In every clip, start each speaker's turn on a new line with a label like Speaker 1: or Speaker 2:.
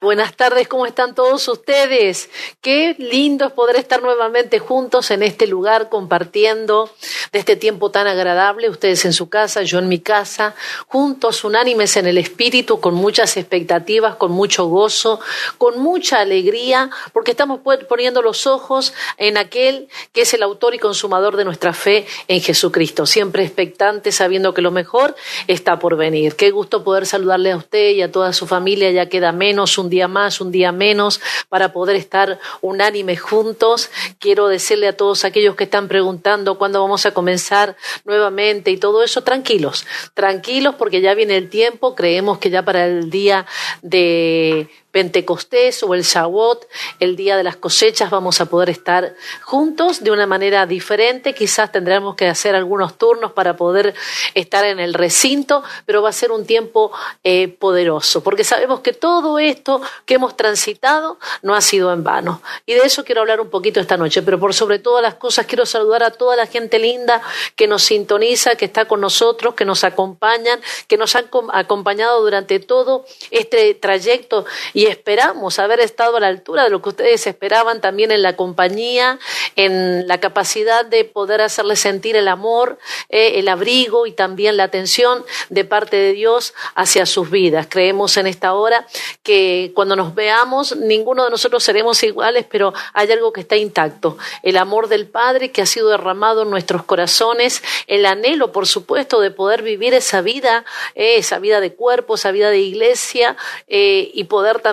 Speaker 1: Buenas tardes, ¿cómo están todos ustedes? Qué lindo es poder estar nuevamente juntos en este lugar compartiendo de este tiempo tan agradable, ustedes en su casa, yo en mi casa, juntos, unánimes en el espíritu, con muchas expectativas, con mucho gozo, con mucha alegría, porque estamos poniendo los ojos en aquel que es el autor y consumador de nuestra fe en Jesucristo, siempre expectante, sabiendo que lo mejor está por venir. Qué gusto poder saludarle a usted y a toda su familia, ya queda menos un un día más, un día menos, para poder estar unánimes juntos. Quiero decirle a todos aquellos que están preguntando cuándo vamos a comenzar nuevamente y todo eso, tranquilos, tranquilos porque ya viene el tiempo, creemos que ya para el día de Pentecostés o el Shavuot, el día de las cosechas, vamos a poder estar juntos de una manera diferente. Quizás tendremos que hacer algunos turnos para poder estar en el recinto, pero va a ser un tiempo eh, poderoso, porque sabemos que todo esto que hemos transitado no ha sido en vano. Y de eso quiero hablar un poquito esta noche, pero por sobre todas las cosas quiero saludar a toda la gente linda que nos sintoniza, que está con nosotros, que nos acompañan, que nos han acompañado durante todo este trayecto esperamos haber estado a la altura de lo que ustedes esperaban también en la compañía, en la capacidad de poder hacerles sentir el amor, eh, el abrigo y también la atención de parte de Dios hacia sus vidas. Creemos en esta hora que cuando nos veamos, ninguno de nosotros seremos iguales, pero hay algo que está intacto. El amor del Padre que ha sido derramado en nuestros corazones, el anhelo, por supuesto, de poder vivir esa vida, eh, esa vida de cuerpo, esa vida de iglesia eh, y poder también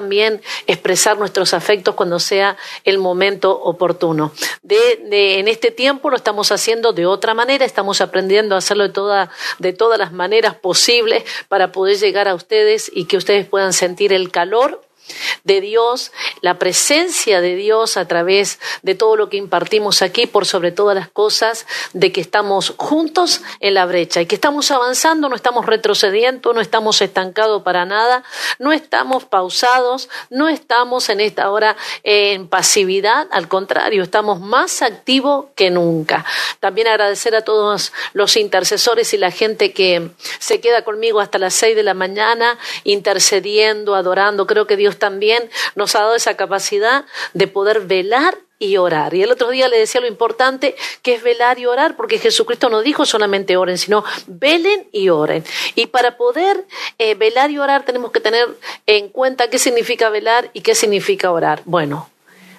Speaker 1: expresar nuestros afectos cuando sea el momento oportuno. De, en este tiempo lo estamos haciendo de otra manera, estamos aprendiendo a hacerlo de, toda, de todas las maneras posibles para poder llegar a ustedes y que ustedes puedan sentir el calor de Dios, la presencia de Dios a través de todo lo que impartimos aquí, por sobre todas las cosas, de que estamos juntos en la brecha y que estamos avanzando, no estamos retrocediendo, no estamos estancados para nada, no estamos pausados, no estamos en esta hora en pasividad, al contrario, estamos más activos que nunca. También agradecer a todos los intercesores y la gente que se queda conmigo hasta las seis de la mañana intercediendo, adorando. Creo que Dios también nos ha dado esa capacidad de poder velar y orar. Y el otro día le decía lo importante que es velar y orar, porque Jesucristo no dijo solamente oren, sino velen y oren. Y para poder eh, velar y orar tenemos que tener en cuenta qué significa velar y qué significa orar. Bueno,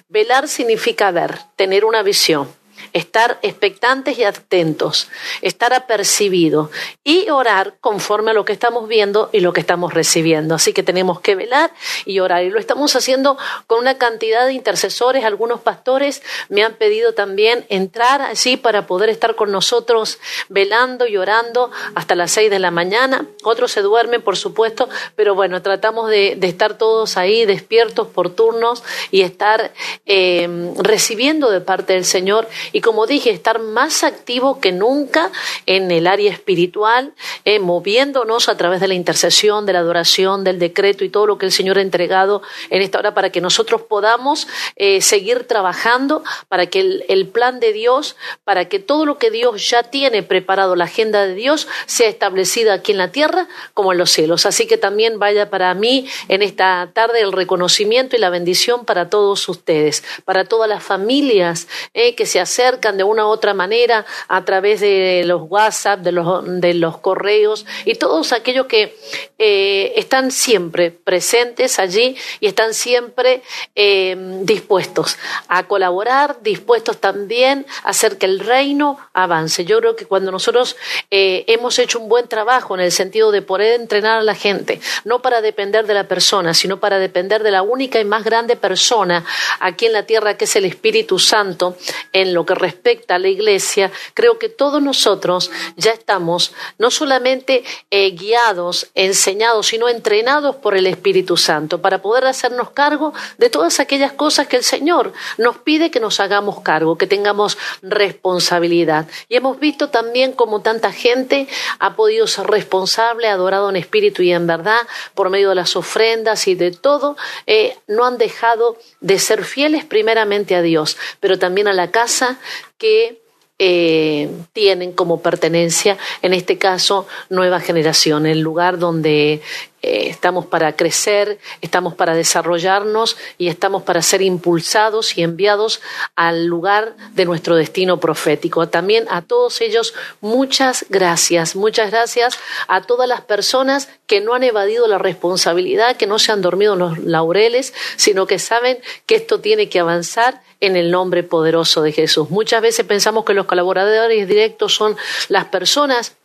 Speaker 1: velar significa ver, tener una visión estar expectantes y atentos, estar apercibidos y orar conforme a lo que estamos viendo y lo que estamos recibiendo. Así que tenemos que velar y orar. Y lo estamos haciendo con una cantidad de intercesores. Algunos pastores me han pedido también entrar así para poder estar con nosotros velando y orando hasta las seis de la mañana. Otros se duermen, por supuesto, pero bueno, tratamos de, estar todos ahí despiertos por turnos y estar eh, recibiendo de parte del Señor y como dije, estar más activo que nunca en el área espiritual, eh, moviéndonos a través de la intercesión, de la adoración, del decreto y todo lo que el Señor ha entregado en esta hora para que nosotros podamos eh, seguir trabajando, para que el, plan de Dios, para que todo lo que Dios ya tiene preparado, la agenda de Dios, sea establecida aquí en la tierra como en los cielos. Así que también vaya para mí en esta tarde el reconocimiento y la bendición para todos ustedes, para todas las familias eh, que se de una u otra manera a través de los WhatsApp, de los, de los correos y todos aquellos que eh, están siempre presentes allí y están siempre eh, dispuestos a colaborar, dispuestos también a hacer que el reino avance. Yo creo que cuando nosotros eh, hemos hecho un buen trabajo en el sentido de poder entrenar a la gente, no para depender de la persona, sino para depender de la única y más grande persona aquí en la tierra que es el Espíritu Santo, en lo que respecta a la iglesia, creo que todos nosotros ya estamos no solamente eh, guiados, enseñados, sino entrenados por el Espíritu Santo para poder hacernos cargo de todas aquellas cosas que el Señor nos pide que nos hagamos cargo, que tengamos responsabilidad. Y hemos visto también cómo tanta gente ha podido ser responsable, adorado en espíritu y en verdad, por medio de las ofrendas y de todo, eh, no han dejado de ser fieles primeramente a Dios, pero también a la casa que eh, tienen como pertenencia, en este caso, nueva generación, el lugar donde eh, estamos para crecer, estamos para desarrollarnos y estamos para ser impulsados y enviados al lugar de nuestro destino profético. También a todos ellos muchas gracias, muchas gracias a todas las personas que no han evadido la responsabilidad, que no se han dormido en los laureles, sino que saben que esto tiene que avanzar en el nombre poderoso de Jesús. Muchas veces pensamos que los colaboradores directos son las personas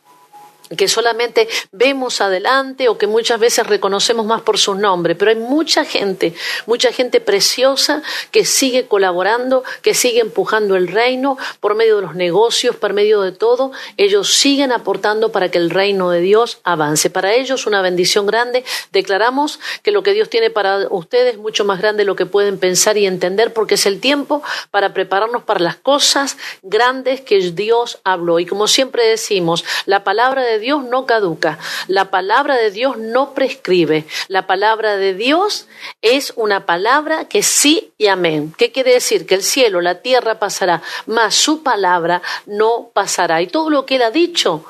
Speaker 1: que solamente vemos adelante o que muchas veces reconocemos más por su nombre, pero hay mucha gente, mucha gente preciosa que sigue colaborando, que sigue empujando el reino por medio de los negocios, por medio de todo, ellos siguen aportando para que el reino de Dios avance. Para ellos una bendición grande. Declaramos que lo que Dios tiene para ustedes es mucho más grande de lo que pueden pensar y entender porque es el tiempo para prepararnos para las cosas grandes que Dios habló. Y como siempre decimos, la palabra de Dios no caduca, la palabra de Dios no prescribe, la palabra de Dios es una palabra que sí y amén. ¿Qué quiere decir? Que el cielo, la tierra pasará, mas su palabra no pasará. Y todo lo que él ha dicho,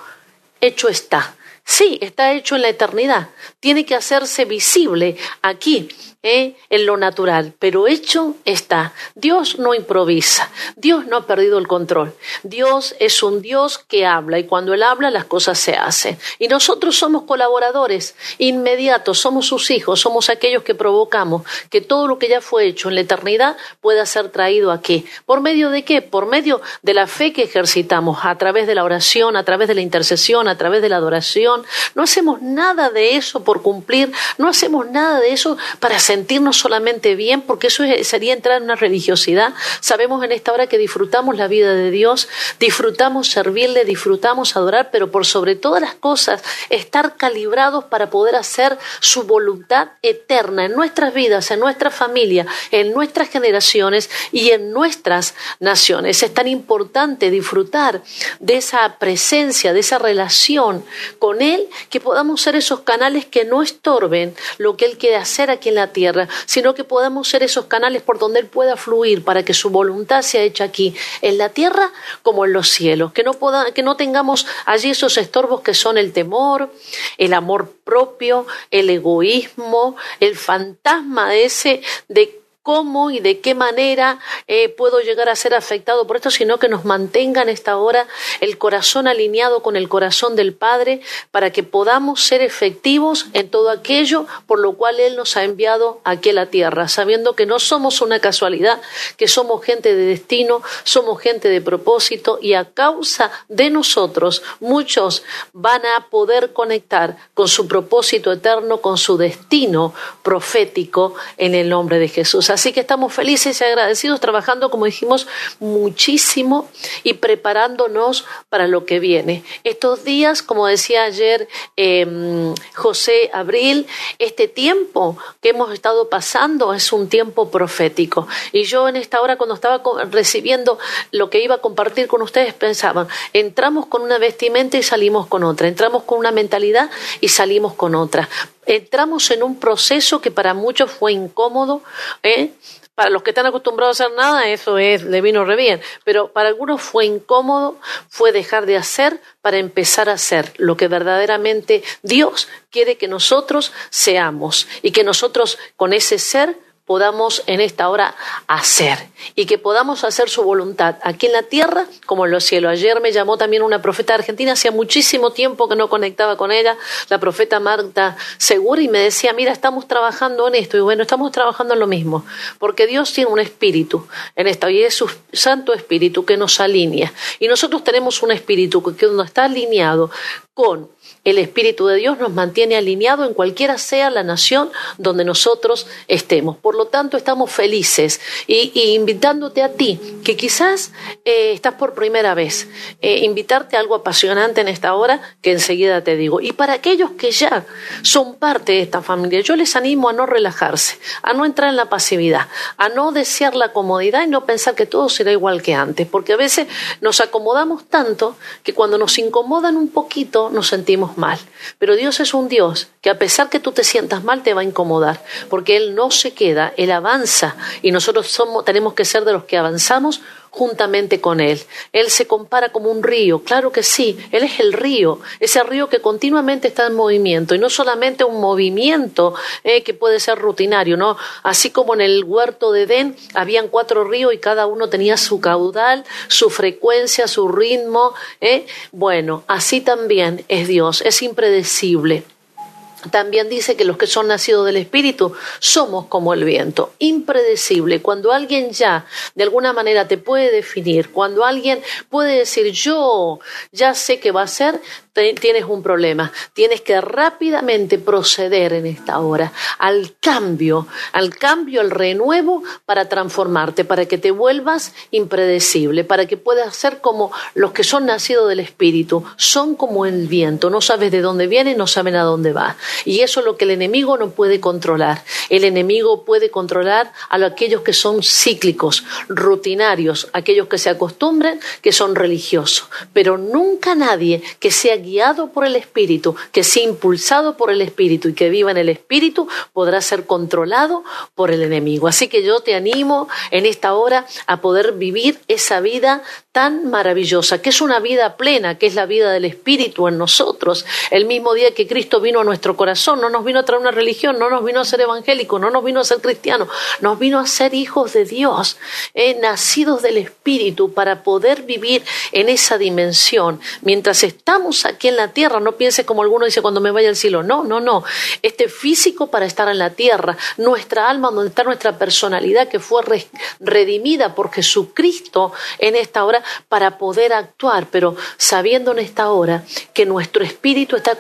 Speaker 1: hecho está. Sí, está hecho en la eternidad. Tiene que hacerse visible aquí ¿eh? en lo natural, pero hecho está. Dios no improvisa, Dios no ha perdido el control. Dios es un Dios que habla y cuando Él habla las cosas se hacen. Y nosotros somos colaboradores inmediatos, somos sus hijos, somos aquellos que provocamos que todo lo que ya fue hecho en la eternidad pueda ser traído aquí. ¿Por medio de qué? Por medio de la fe que ejercitamos a través de la oración, a través de la intercesión, a través de la adoración. No hacemos nada de eso por cumplir, no hacemos nada de eso para hacer sentirnos solamente bien, porque eso sería entrar en una religiosidad. Sabemos en esta hora que disfrutamos la vida de Dios, disfrutamos servirle, disfrutamos adorar, pero por sobre todas las cosas, estar calibrados para poder hacer su voluntad eterna en nuestras vidas, en nuestra familia, en nuestras generaciones y en nuestras naciones. Es tan importante disfrutar de esa presencia, de esa relación con Él, que podamos ser esos canales que no estorben lo que Él quiere hacer aquí en la tierra sino que podamos ser esos canales por donde Él pueda fluir para que su voluntad sea hecha aquí, en la tierra como en los cielos, que no, que no tengamos allí esos estorbos que son el temor, el amor propio, el egoísmo, el fantasma ese de cómo y de qué manera eh, puedo llegar a ser afectado por esto, sino que nos mantenga en esta hora el corazón alineado con el corazón del Padre para que podamos ser efectivos en todo aquello por lo cual Él nos ha enviado aquí a la tierra, sabiendo que no somos una casualidad, que somos gente de destino, somos gente de propósito y a causa de nosotros muchos van a poder conectar con su propósito eterno, con su destino profético en el nombre de Jesús. Así que estamos felices y agradecidos trabajando, como dijimos, muchísimo y preparándonos para lo que viene. Estos días, como decía ayer em, José Abril, este tiempo que hemos estado pasando es un tiempo profético. Y yo en esta hora, cuando estaba recibiendo lo que iba a compartir con ustedes, pensaba, entramos con una vestimenta y salimos con otra, entramos con una mentalidad y salimos con otra entramos en un proceso que para muchos fue incómodo, ¿eh? Para los que están acostumbrados a hacer nada, eso es, le vino re bien. Pero para algunos fue incómodo, fue dejar de hacer para empezar a hacer lo que verdaderamente Dios quiere que nosotros seamos y que nosotros con ese ser podamos en esta hora hacer y que podamos hacer su voluntad aquí en la tierra como en los cielos. Ayer me llamó también una profeta argentina, hacía muchísimo tiempo que no conectaba con ella, la profeta Marta Segura, y me decía, mira, estamos trabajando en esto. Y bueno, estamos trabajando en lo mismo, porque Dios tiene un espíritu en esta y es su Santo Espíritu que nos alinea. Y nosotros tenemos un espíritu que cuando está alineado con el Espíritu de Dios nos mantiene alineado en cualquiera sea la nación donde nosotros estemos. Por lo tanto, estamos felices y, invitándote a ti, que quizás eh, estás por primera vez, eh, invitarte a algo apasionante en esta hora que enseguida te digo. Y para aquellos que ya son parte de esta familia, yo les animo a no relajarse, a no entrar en la pasividad, a no desear la comodidad y no pensar que todo será igual que antes, porque a veces nos acomodamos tanto que cuando nos incomodan un poquito nos sentimos mal. Pero Dios es un Dios que a pesar que tú te sientas mal te va a incomodar, porque Él no se queda, Él avanza y nosotros somos, tenemos que ser de los que avanzamos juntamente con Él. Él se compara como un río, claro que sí, Él es el río, ese río que continuamente está en movimiento y no solamente un movimiento eh, que puede ser rutinario, ¿no? Así como en el huerto de Edén habían cuatro ríos y cada uno tenía su caudal, su frecuencia, su ritmo, ¿eh? bueno, así también es Dios, es impredecible. También dice que los que son nacidos del Espíritu somos como el viento, impredecible. Cuando alguien ya de alguna manera te puede definir, cuando alguien puede decir yo ya sé qué va a ser, tienes un problema. Tienes que rápidamente proceder en esta hora al cambio, al cambio, al renuevo para transformarte, para que te vuelvas impredecible, para que puedas ser como los que son nacidos del Espíritu, son como el viento, no sabes de dónde viene, no saben a dónde va. Y eso es lo que el enemigo no puede controlar. El enemigo puede controlar a aquellos que son cíclicos, rutinarios, aquellos que se acostumbren, que son religiosos, pero nunca nadie que sea guiado por el Espíritu, que sea impulsado por el Espíritu y que viva en el Espíritu, podrá ser controlado por el enemigo. Así que yo te animo en esta hora a poder vivir esa vida tan maravillosa, que es una vida plena, que es la vida del Espíritu en nosotros. El mismo día que Cristo vino a nuestro corazón, no nos vino a traer una religión, no nos vino a ser evangélico, no nos vino a ser cristiano, nos vino a ser hijos de Dios, eh, nacidos del Espíritu, para poder vivir en esa dimensión. Mientras estamos aquí en la tierra, no pienses como alguno dice cuando me vaya al cielo, no, no, no. Este físico para estar en la tierra, nuestra alma, donde está nuestra personalidad que fue redimida por Jesucristo en esta hora para poder actuar, pero sabiendo en esta hora que nuestro espíritu está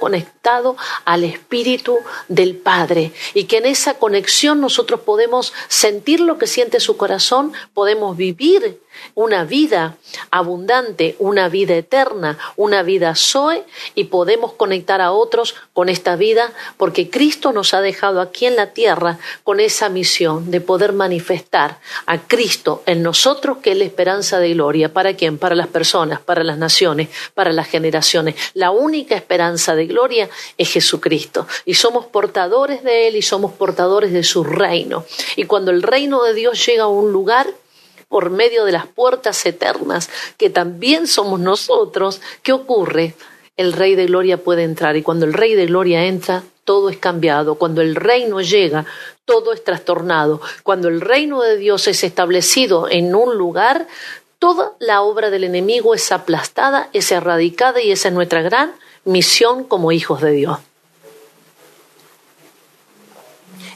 Speaker 1: al espíritu del Padre y que en esa conexión nosotros podemos sentir lo que siente su corazón, podemos vivir una vida abundante, una vida eterna, una vida Zoe y podemos conectar a otros con esta vida porque Cristo nos ha dejado aquí en la tierra con esa misión de poder manifestar a Cristo en nosotros que es la esperanza de gloria. ¿Para quién? Para las personas, para las naciones, para las generaciones. La única esperanza de gloria es Jesucristo y somos portadores de Él y somos portadores de su reino. Y cuando el reino de Dios llega a un lugar, por medio de las puertas eternas, que también somos nosotros, ¿qué ocurre? El Rey de Gloria puede entrar y cuando el Rey de Gloria entra, todo es cambiado. Cuando el reino llega, todo es trastornado. Cuando el reino de Dios es establecido en un lugar, toda la obra del enemigo es aplastada, es erradicada y esa es nuestra gran misión como hijos de Dios.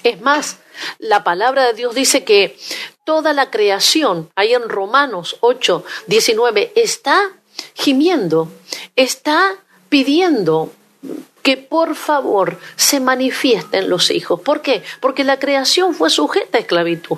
Speaker 1: Es más, la palabra de Dios dice que toda la creación, ahí en Romanos 8, 19, está gimiendo, está pidiendo que por favor se manifiesten los hijos. ¿Por qué? Porque la creación fue sujeta a esclavitud.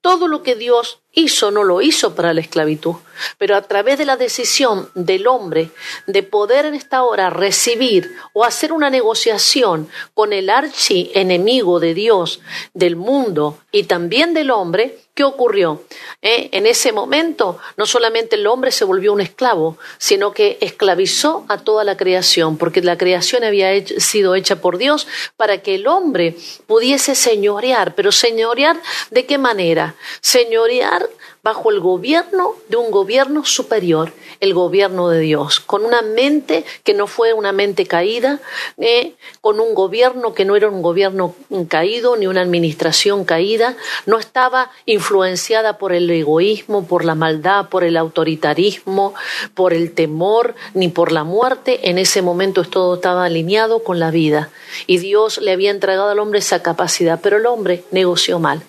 Speaker 1: Todo lo que Dios hizo no lo hizo para la esclavitud, pero a través de la decisión del hombre de poder en esta hora recibir o hacer una negociación con el archi enemigo de Dios, del mundo y también del hombre, ¿qué ocurrió? Eh, en ese momento no solamente el hombre se volvió un esclavo, sino que esclavizó a toda la creación, porque la creación había sido hecha por Dios para que el hombre pudiese señorear, pero señorear de qué manera? Señorear bajo el gobierno de un gobierno superior, el gobierno de Dios, con una mente que no fue una mente caída, eh, con un gobierno que no era un gobierno caído ni una administración caída, no estaba influenciada por el egoísmo, por la maldad, por el autoritarismo, por el temor, ni por la muerte. En ese momento todo estaba alineado con la vida y Dios le había entregado al hombre esa capacidad, pero el hombre negoció mal.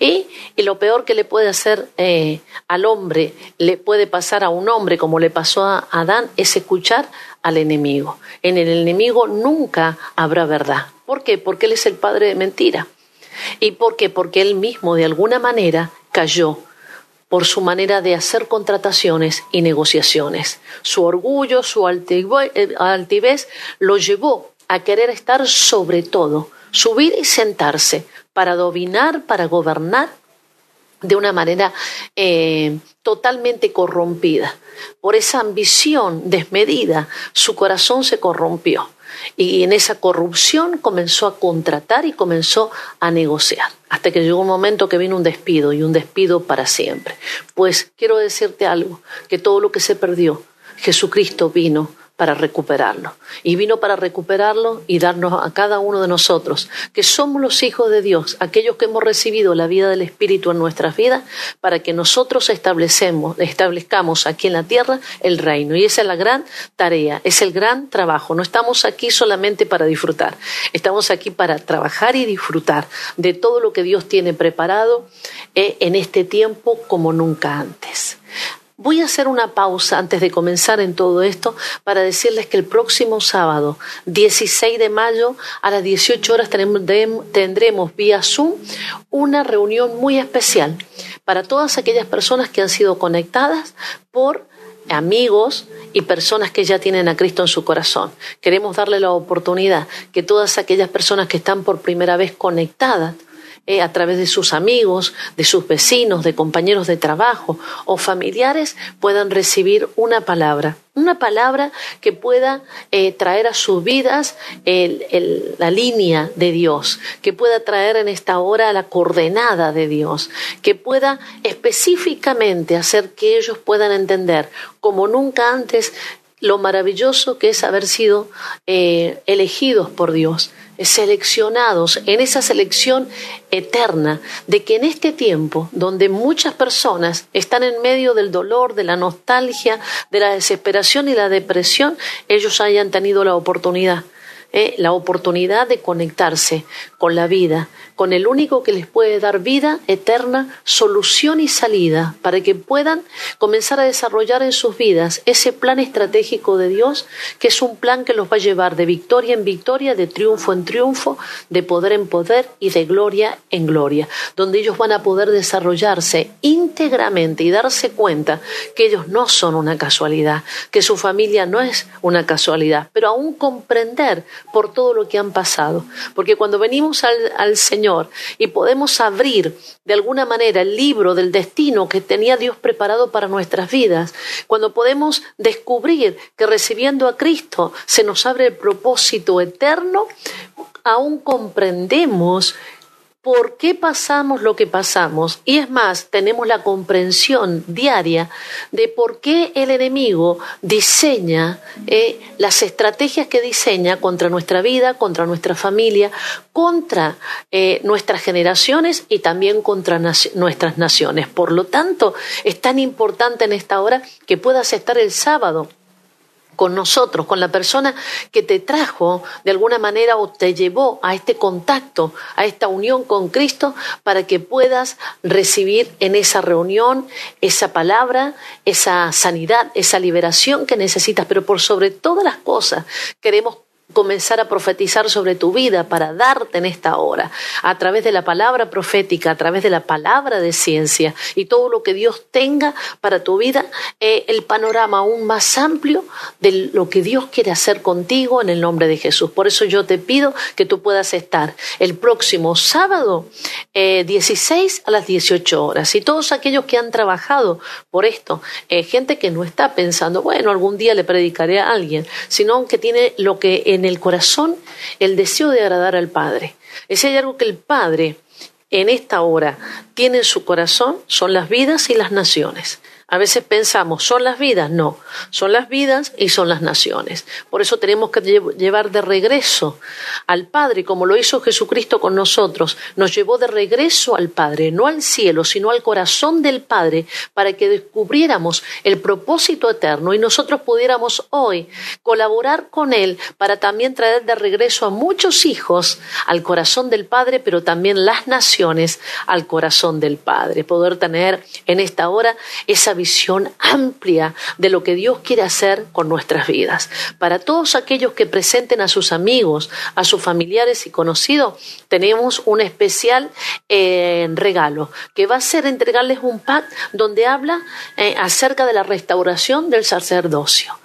Speaker 1: Y, lo peor que le puede hacer eh, al hombre le puede pasar a un hombre como le pasó a Adán es escuchar al enemigo. En el enemigo nunca habrá verdad. ¿Por qué? Porque él es el padre de mentira. ¿Y por qué? Porque él mismo de alguna manera cayó por su manera de hacer contrataciones y negociaciones. Su orgullo, su eh, altivez lo llevó a querer estar sobre todo, subir y sentarse para dominar, para gobernar de una manera eh, totalmente corrompida. Por esa ambición desmedida, su corazón se corrompió. Y en esa corrupción comenzó a contratar y comenzó a negociar. Hasta que llegó un momento que vino un despido y un despido para siempre. Pues quiero decirte algo, que todo lo que se perdió, Jesucristo vino para recuperarlo. Y vino para recuperarlo y darnos a cada uno de nosotros, que somos los hijos de Dios, aquellos que hemos recibido la vida del Espíritu en nuestras vidas, para que nosotros establecemos, establezcamos aquí en la tierra el reino. Y esa es la gran tarea, es el gran trabajo. No estamos aquí solamente para disfrutar, estamos aquí para trabajar y disfrutar de todo lo que Dios tiene preparado eh, en este tiempo como nunca antes. Voy a hacer una pausa antes de comenzar en todo esto para decirles que el próximo sábado, 16 de mayo, a las 18 horas tendremos vía Zoom una reunión muy especial para todas aquellas personas que han sido conectadas por amigos y personas que ya tienen a Cristo en su corazón. Queremos darle la oportunidad que todas aquellas personas que están por primera vez conectadas eh, a través de sus amigos, de sus vecinos, de compañeros de trabajo o familiares, puedan recibir una palabra, una palabra que pueda eh, traer a sus vidas la línea de Dios, que pueda traer en esta hora la coordenada de Dios, que pueda específicamente hacer que ellos puedan entender como nunca antes lo maravilloso que es haber sido eh, elegidos por Dios, seleccionados en esa selección eterna de que en este tiempo donde muchas personas están en medio del dolor, de la nostalgia, de la desesperación y la depresión, ellos hayan tenido la oportunidad eh, la oportunidad de conectarse con la vida, con el único que les puede dar vida eterna, solución y salida, para que puedan comenzar a desarrollar en sus vidas ese plan estratégico de Dios, que es un plan que los va a llevar de victoria en victoria, de triunfo en triunfo, de poder en poder y de gloria en gloria, donde ellos van a poder desarrollarse íntegramente y darse cuenta que ellos no son una casualidad, que su familia no es una casualidad, pero aún comprender por todo lo que han pasado. Porque cuando venimos al, Señor y podemos abrir de alguna manera el libro del destino que tenía Dios preparado para nuestras vidas, cuando podemos descubrir que recibiendo a Cristo se nos abre el propósito eterno, aún comprendemos por qué pasamos lo que pasamos. Y es más, tenemos la comprensión diaria de por qué el enemigo diseña eh, las estrategias que diseña contra nuestra vida, contra nuestra familia, contra eh, nuestras generaciones y también contra nuestras naciones. Por lo tanto, es tan importante en esta hora que puedas estar el sábado con nosotros, con la persona que te trajo de alguna manera o te llevó a este contacto, a esta unión con Cristo, para que puedas recibir en esa reunión esa palabra, esa sanidad, esa liberación que necesitas. Pero por sobre todas las cosas queremos comenzar a profetizar sobre tu vida para darte en esta hora, a través de la palabra profética, a través de la palabra de ciencia y todo lo que Dios tenga para tu vida, eh, el panorama aún más amplio de lo que Dios quiere hacer contigo en el nombre de Jesús. Por eso yo te pido que tú puedas estar el próximo sábado 16 eh, a las 18 horas. Y todos aquellos que han trabajado por esto, eh, gente que no está pensando, bueno, algún día le predicaré a alguien, sino que tiene lo que en el corazón el deseo de agradar al Padre. Si hay algo que el Padre en esta hora tiene en su corazón, son las vidas y las naciones. A veces pensamos, ¿son las vidas? No, son las vidas y son las naciones. Por eso tenemos que llevar de regreso al Padre, como lo hizo Jesucristo con nosotros. Nos llevó de regreso al Padre, no al cielo, sino al corazón del Padre, para que descubriéramos el propósito eterno y nosotros pudiéramos hoy colaborar con Él para también traer de regreso a muchos hijos al corazón del Padre, pero también las naciones al corazón del Padre. Poder tener en esta hora esa visión amplia de lo que Dios quiere hacer con nuestras vidas. Para todos aquellos que presenten a sus amigos, a sus familiares y conocidos, tenemos un especial eh, regalo que va a ser entregarles un pack donde habla eh, acerca de la restauración del sacerdocio.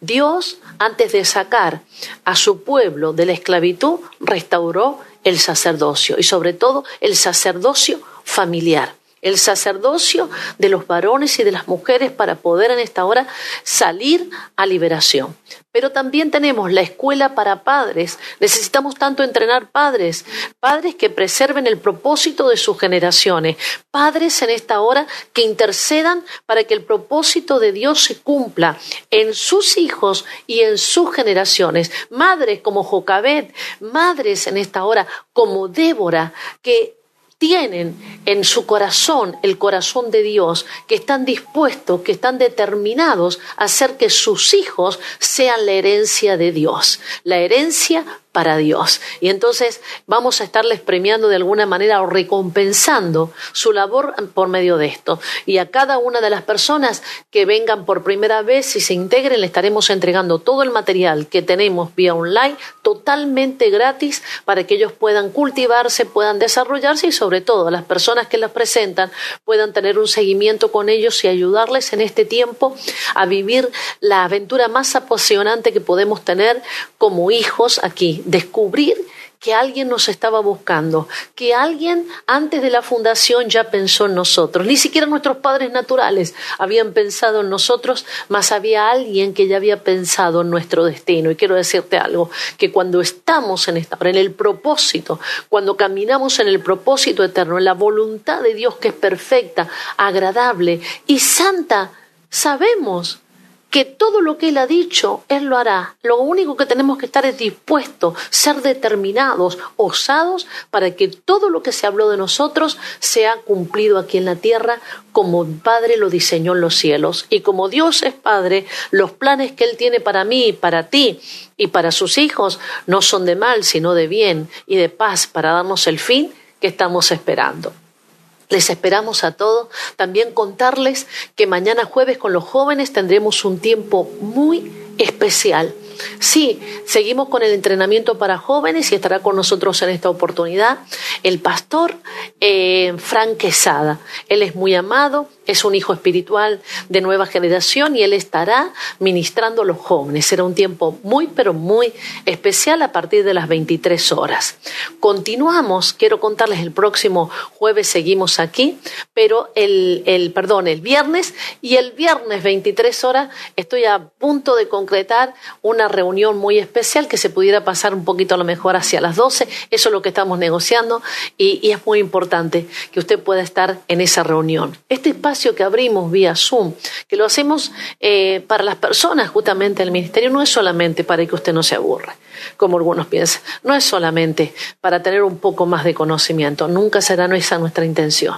Speaker 1: Dios, antes de sacar a su pueblo de la esclavitud, restauró el sacerdocio y sobre todo el sacerdocio familiar el sacerdocio de los varones y de las mujeres para poder en esta hora salir a liberación. Pero también tenemos la escuela para padres. Necesitamos tanto entrenar padres, padres que preserven el propósito de sus generaciones, padres en esta hora que intercedan para que el propósito de Dios se cumpla en sus hijos y en sus generaciones, madres como Jocabet, madres en esta hora como Débora, que tienen en su corazón el corazón de Dios, que están dispuestos, que están determinados a hacer que sus hijos sean la herencia de Dios, la herencia para Dios. Y entonces vamos a estarles premiando de alguna manera o recompensando su labor por medio de esto. Y a cada una de las personas que vengan por primera vez y se integren, le estaremos entregando todo el material que tenemos vía online totalmente gratis para que ellos puedan cultivarse, puedan desarrollarse y sobre todo las personas que las presentan puedan tener un seguimiento con ellos y ayudarles en este tiempo a vivir la aventura más apasionante que podemos tener como hijos aquí descubrir que alguien nos estaba buscando, que alguien antes de la fundación ya pensó en nosotros. Ni siquiera nuestros padres naturales habían pensado en nosotros, mas había alguien que ya había pensado en nuestro destino. Y quiero decirte algo, que cuando estamos en esta, en el propósito, cuando caminamos en el propósito eterno, en la voluntad de Dios que es perfecta, agradable y santa, sabemos que todo lo que Él ha dicho, Él lo hará. Lo único que tenemos que estar es dispuestos, ser determinados, osados, para que todo lo que se habló de nosotros sea cumplido aquí en la tierra como Padre lo diseñó en los cielos. Y como Dios es Padre, los planes que Él tiene para mí, para ti y para sus hijos no son de mal, sino de bien y de paz para darnos el fin que estamos esperando. Les esperamos a todos. También contarles que mañana jueves con los jóvenes tendremos un tiempo muy especial. Sí, seguimos con el entrenamiento para jóvenes y estará con nosotros en esta oportunidad el pastor eh, Quesada. Él es muy amado, es un hijo espiritual de nueva generación y él estará ministrando a los jóvenes. Será un tiempo muy, pero muy especial a partir de las 23 horas. Continuamos, quiero contarles el próximo jueves seguimos aquí, pero el, el perdón, el viernes y el viernes 23 horas estoy a punto de concretar una reunión muy especial que se pudiera pasar un poquito a lo mejor hacia las 12. Eso es lo que estamos negociando y, y es muy importante que usted pueda estar en esa reunión. Este espacio que abrimos vía Zoom, que lo hacemos eh, para las personas justamente del ministerio, no es solamente para que usted no se aburra, como algunos piensan, no es solamente para tener un poco más de conocimiento, nunca será esa nuestra intención.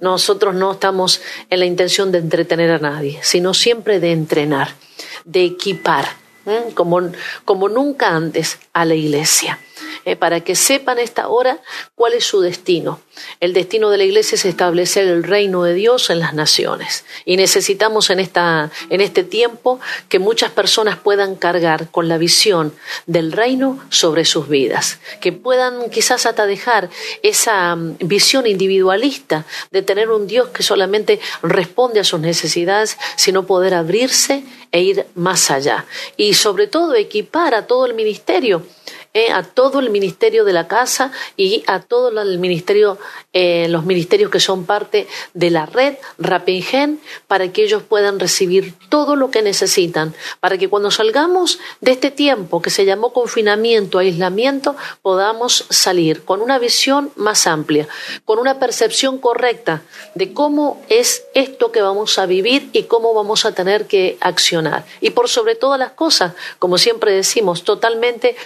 Speaker 1: Nosotros no estamos en la intención de entretener a nadie, sino siempre de entrenar, de equipar, como, como nunca antes a la iglesia. Eh, para que sepan esta hora cuál es su destino. El destino de la iglesia es establecer el reino de Dios en las naciones. Y necesitamos en, esta, en este tiempo que muchas personas puedan cargar con la visión del reino sobre sus vidas. Que puedan quizás hasta dejar esa mm, visión individualista de tener un Dios que solamente responde a sus necesidades, sino poder abrirse e ir más allá. Y sobre todo equipar a todo el ministerio eh, a todo el ministerio de la casa y a todo el ministerio, eh, los ministerios que son parte de la red Rapingen para que ellos puedan recibir todo lo que necesitan, para que cuando salgamos de este tiempo que se llamó confinamiento, aislamiento, podamos salir con una visión más amplia, con una percepción correcta de cómo es esto que vamos a vivir y cómo vamos a tener que accionar. Y por sobre todas las cosas, como siempre decimos, totalmente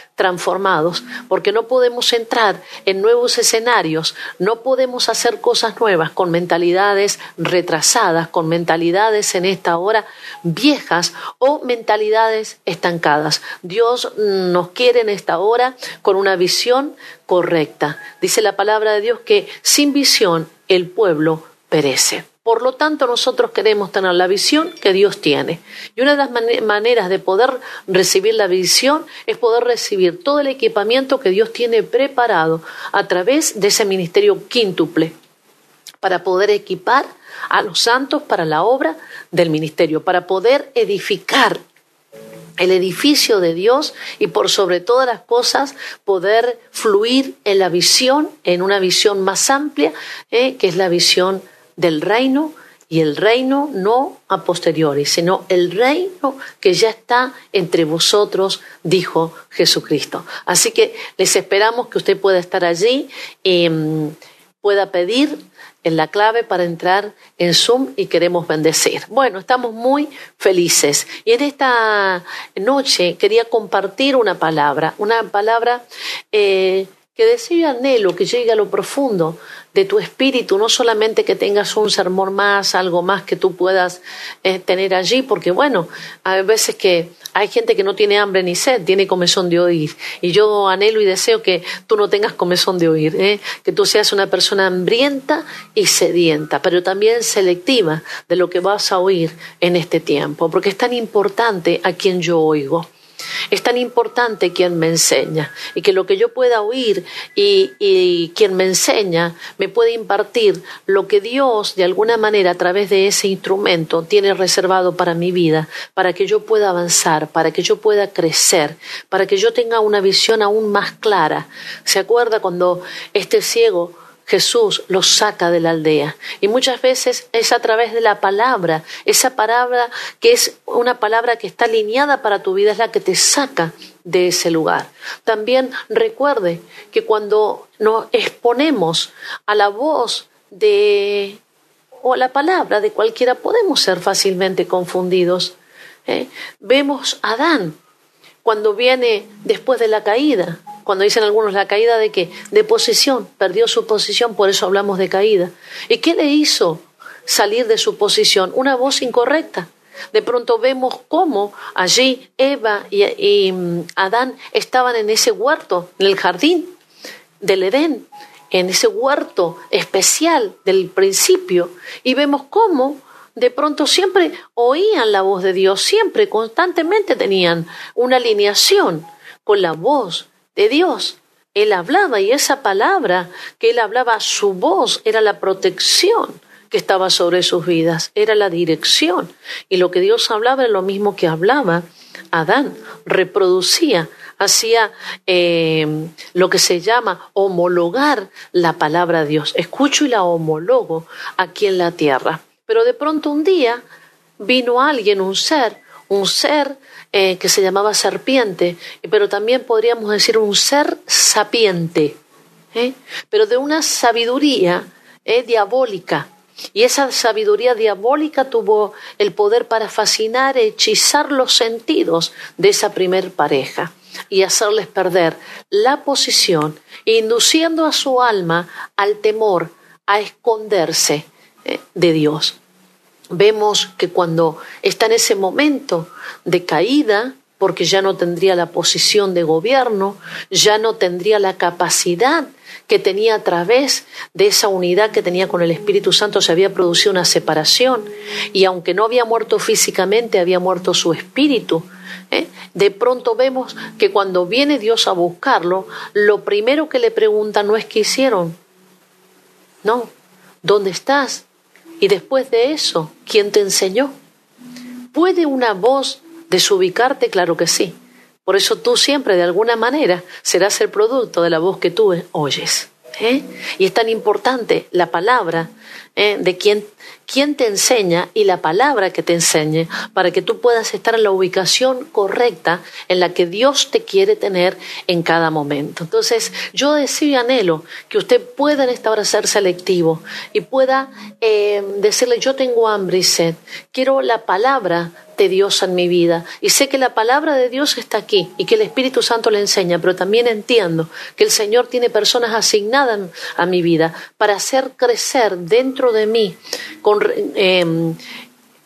Speaker 1: transformados, porque no podemos entrar en nuevos escenarios, no podemos hacer cosas nuevas con mentalidades retrasadas, con mentalidades en esta hora viejas o mentalidades estancadas. Dios nos quiere en esta hora con una visión correcta. Dice la palabra de Dios que sin visión el pueblo perece. Por lo tanto, nosotros queremos tener la visión que Dios tiene. Y una de las maneras de poder recibir la visión es poder recibir todo el equipamiento que Dios tiene preparado a través de ese ministerio quíntuple para poder equipar a los santos para la obra del ministerio, para poder edificar el edificio de Dios y por sobre todas las cosas poder fluir en la visión, en una visión más amplia, eh, que es la visión del reino y el reino no a posteriori, sino el reino que ya está entre vosotros, dijo Jesucristo. Así que les esperamos que usted pueda estar allí y mm, pueda pedir en la clave para entrar en Zoom y queremos bendecir. Bueno, estamos muy felices y en esta noche quería compartir una palabra, una palabra eh, que deseo anhelo que llegue a lo profundo de tu espíritu, no solamente que tengas un sermón más, algo más que tú puedas eh, tener allí, porque bueno, hay veces que hay gente que no tiene hambre ni sed, tiene comezón de oír. Y yo anhelo y deseo que tú no tengas comezón de oír, ¿eh? que tú seas una persona hambrienta y sedienta, pero también selectiva de lo que vas a oír en este tiempo, porque es tan importante a quien yo oigo. Es tan importante quien me enseña y que lo que yo pueda oír y, quien me enseña me puede impartir lo que Dios de alguna manera a través de ese instrumento tiene reservado para mi vida, para que yo pueda avanzar, para que yo pueda crecer, para que yo tenga una visión aún más clara. ¿Se acuerda cuando este ciego Jesús los saca de la aldea. Y muchas veces es a través de la palabra, esa palabra que es una palabra que está alineada para tu vida, es la que te saca de ese lugar. También recuerde que cuando nos exponemos a la voz de o a la palabra de cualquiera, podemos ser fácilmente confundidos. ¿eh? Vemos a Adán cuando viene después de la caída, cuando dicen algunos la caída de qué? De posición, perdió su posición, por eso hablamos de caída. ¿Y qué le hizo salir de su posición? Una voz incorrecta. De pronto vemos cómo allí Eva y, mm, Adán estaban en ese huerto, en el jardín del Edén, en ese huerto especial del principio, y vemos cómo de pronto siempre oían la voz de Dios, siempre, constantemente tenían una alineación con la voz de Dios. Él hablaba y esa palabra que él hablaba, su voz era la protección que estaba sobre sus vidas, era la dirección. Y lo que Dios hablaba era lo mismo que hablaba Adán, reproducía, hacía eh, lo que se llama homologar la palabra de Dios. Escucho y la homologo aquí en la tierra. Pero de pronto un día vino alguien, un ser, un ser eh, que se llamaba serpiente, pero también podríamos decir un ser sapiente, ¿eh? pero de una sabiduría eh, diabólica. Y esa sabiduría diabólica tuvo el poder para fascinar, hechizar los sentidos de esa primer pareja y hacerles perder la posición, induciendo a su alma al temor, a esconderse de Dios vemos que cuando está en ese momento de caída, porque ya no tendría la posición de gobierno, ya no tendría la capacidad que tenía a través de esa unidad que tenía con el Espíritu Santo, se había producido una separación y aunque no había muerto físicamente, había muerto su espíritu. ¿eh? De pronto vemos que cuando viene Dios a buscarlo, lo primero que le pregunta no es qué hicieron, no, ¿dónde estás? Y después de eso, ¿quién te enseñó? ¿Puede una voz desubicarte? Claro que sí. Por eso tú siempre, de alguna manera, serás el producto de la voz que tú oyes. ¿Eh? Y es tan importante la palabra ¿eh? de quien, quien te enseña y la palabra que te enseñe para que tú puedas estar en la ubicación correcta en la que Dios te quiere tener en cada momento. Entonces, yo deseo y anhelo que usted pueda en esta hora ser selectivo y pueda eh, decirle, yo tengo hambre y sed, quiero la palabra de Dios en mi vida. Y sé que la palabra de Dios está aquí y que el Espíritu Santo le enseña, pero también entiendo que el Señor tiene personas asignadas a mi vida para hacer crecer dentro de mí con, eh,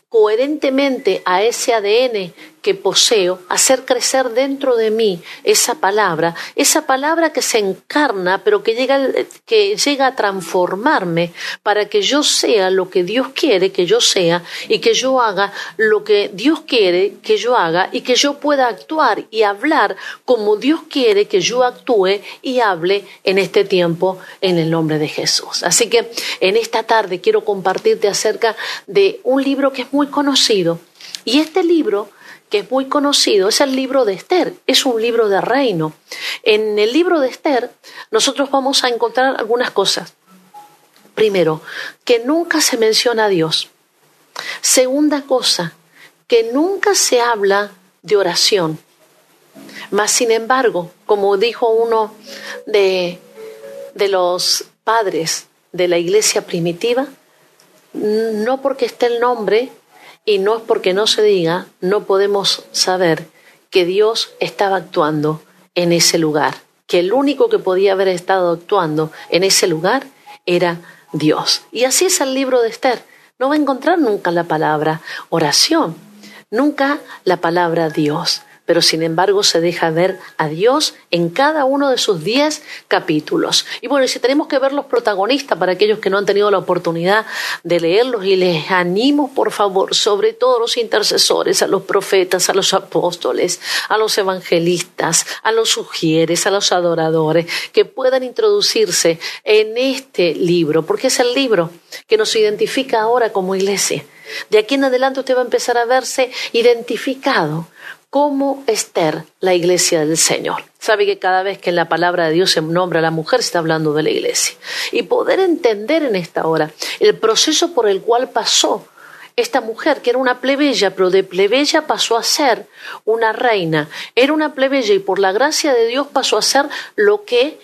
Speaker 1: coherentemente a ese ADN que poseo, hacer crecer dentro de mí esa palabra, esa palabra que se encarna, pero que llega, que llega a transformarme para que yo sea lo que Dios quiere que yo sea y que yo haga lo que Dios quiere que yo haga y que yo pueda actuar y hablar como Dios quiere que yo actúe y hable en este tiempo en el nombre de Jesús. Así que en esta tarde quiero compartirte acerca de un libro que es muy conocido y este libro que es muy conocido, es el libro de Esther, es un libro de reino. En el libro de Esther nosotros vamos a encontrar algunas cosas. Primero, que nunca se menciona a Dios. Segunda cosa, que nunca se habla de oración. Mas, sin embargo, como dijo uno de, de los padres de la iglesia primitiva, no porque esté el nombre y no es porque no se diga, no podemos saber que Dios estaba actuando en ese lugar, que el único que podía haber estado actuando en ese lugar era Dios. Y así es el libro de Esther. No va a encontrar nunca la palabra oración, nunca la palabra Dios pero sin embargo se deja ver a Dios en cada uno de sus diez capítulos. Y bueno, y si tenemos que ver los protagonistas para aquellos que no han tenido la oportunidad de leerlos, y les animo, por favor, sobre todo a los intercesores, a los profetas, a los apóstoles, a los evangelistas, a los sugieres, a los adoradores, que puedan introducirse en este libro, porque es el libro que nos identifica ahora como iglesia. De aquí en adelante usted va a empezar a verse identificado como Esther, la iglesia del Señor. Sabe que cada vez que en la palabra de Dios se nombra a la mujer, se está hablando de la iglesia. Y poder entender en esta hora el proceso por el cual pasó esta mujer, que era una plebeya, pero de plebeya pasó a ser una reina. Era una plebeya y por la gracia de Dios pasó a ser lo que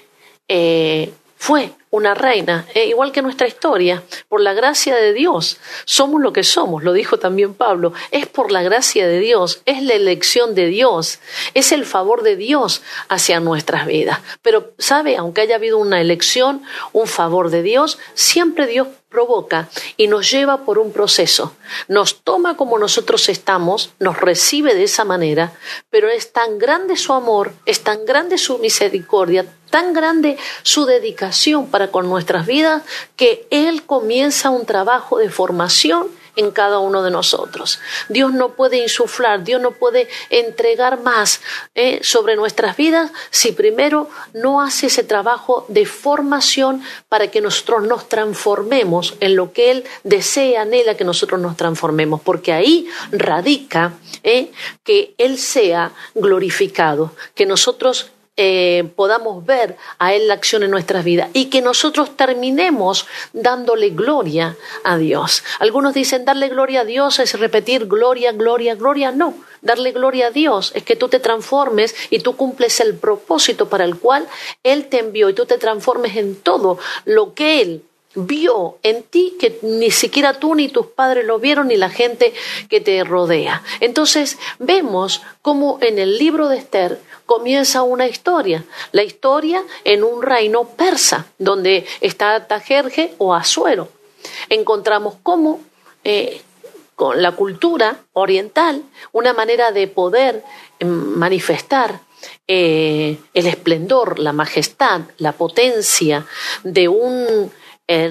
Speaker 1: eh, fue una reina, eh, igual que nuestra historia, por la gracia de Dios. Somos lo que somos, lo dijo también Pablo. Es por la gracia de Dios, es la elección de Dios, es el favor de Dios hacia nuestras vidas. Pero, ¿sabe? Aunque haya habido una elección, un favor de Dios, siempre Dios provoca y nos lleva por un proceso. Nos toma como nosotros estamos, nos recibe de esa manera, pero es tan grande su amor, es tan grande su misericordia, tan grande su dedicación para con nuestras vidas, que Él comienza un trabajo de formación en cada uno de nosotros. Dios no puede insuflar, Dios no puede entregar más eh, sobre nuestras vidas si primero no hace ese trabajo de formación para que nosotros nos transformemos en lo que Él desea, anhela que nosotros nos transformemos, porque ahí radica eh, que Él sea glorificado, que nosotros eh, podamos ver a Él la acción en nuestras vidas y que nosotros terminemos dándole gloria a Dios. Algunos dicen darle gloria a Dios es repetir gloria, gloria, gloria. No, darle gloria a Dios es que tú te transformes y tú cumples el propósito para el cual Él te envió y tú te transformes en todo lo que Él vio en ti que ni siquiera tú ni tus padres lo vieron ni la gente que te rodea. Entonces vemos cómo en el libro de Esther comienza una historia, la historia en un reino persa, donde está Tajerje o Asuero. Encontramos cómo eh, con la cultura oriental, una manera de poder em, manifestar eh, el esplendor, la majestad, la potencia de un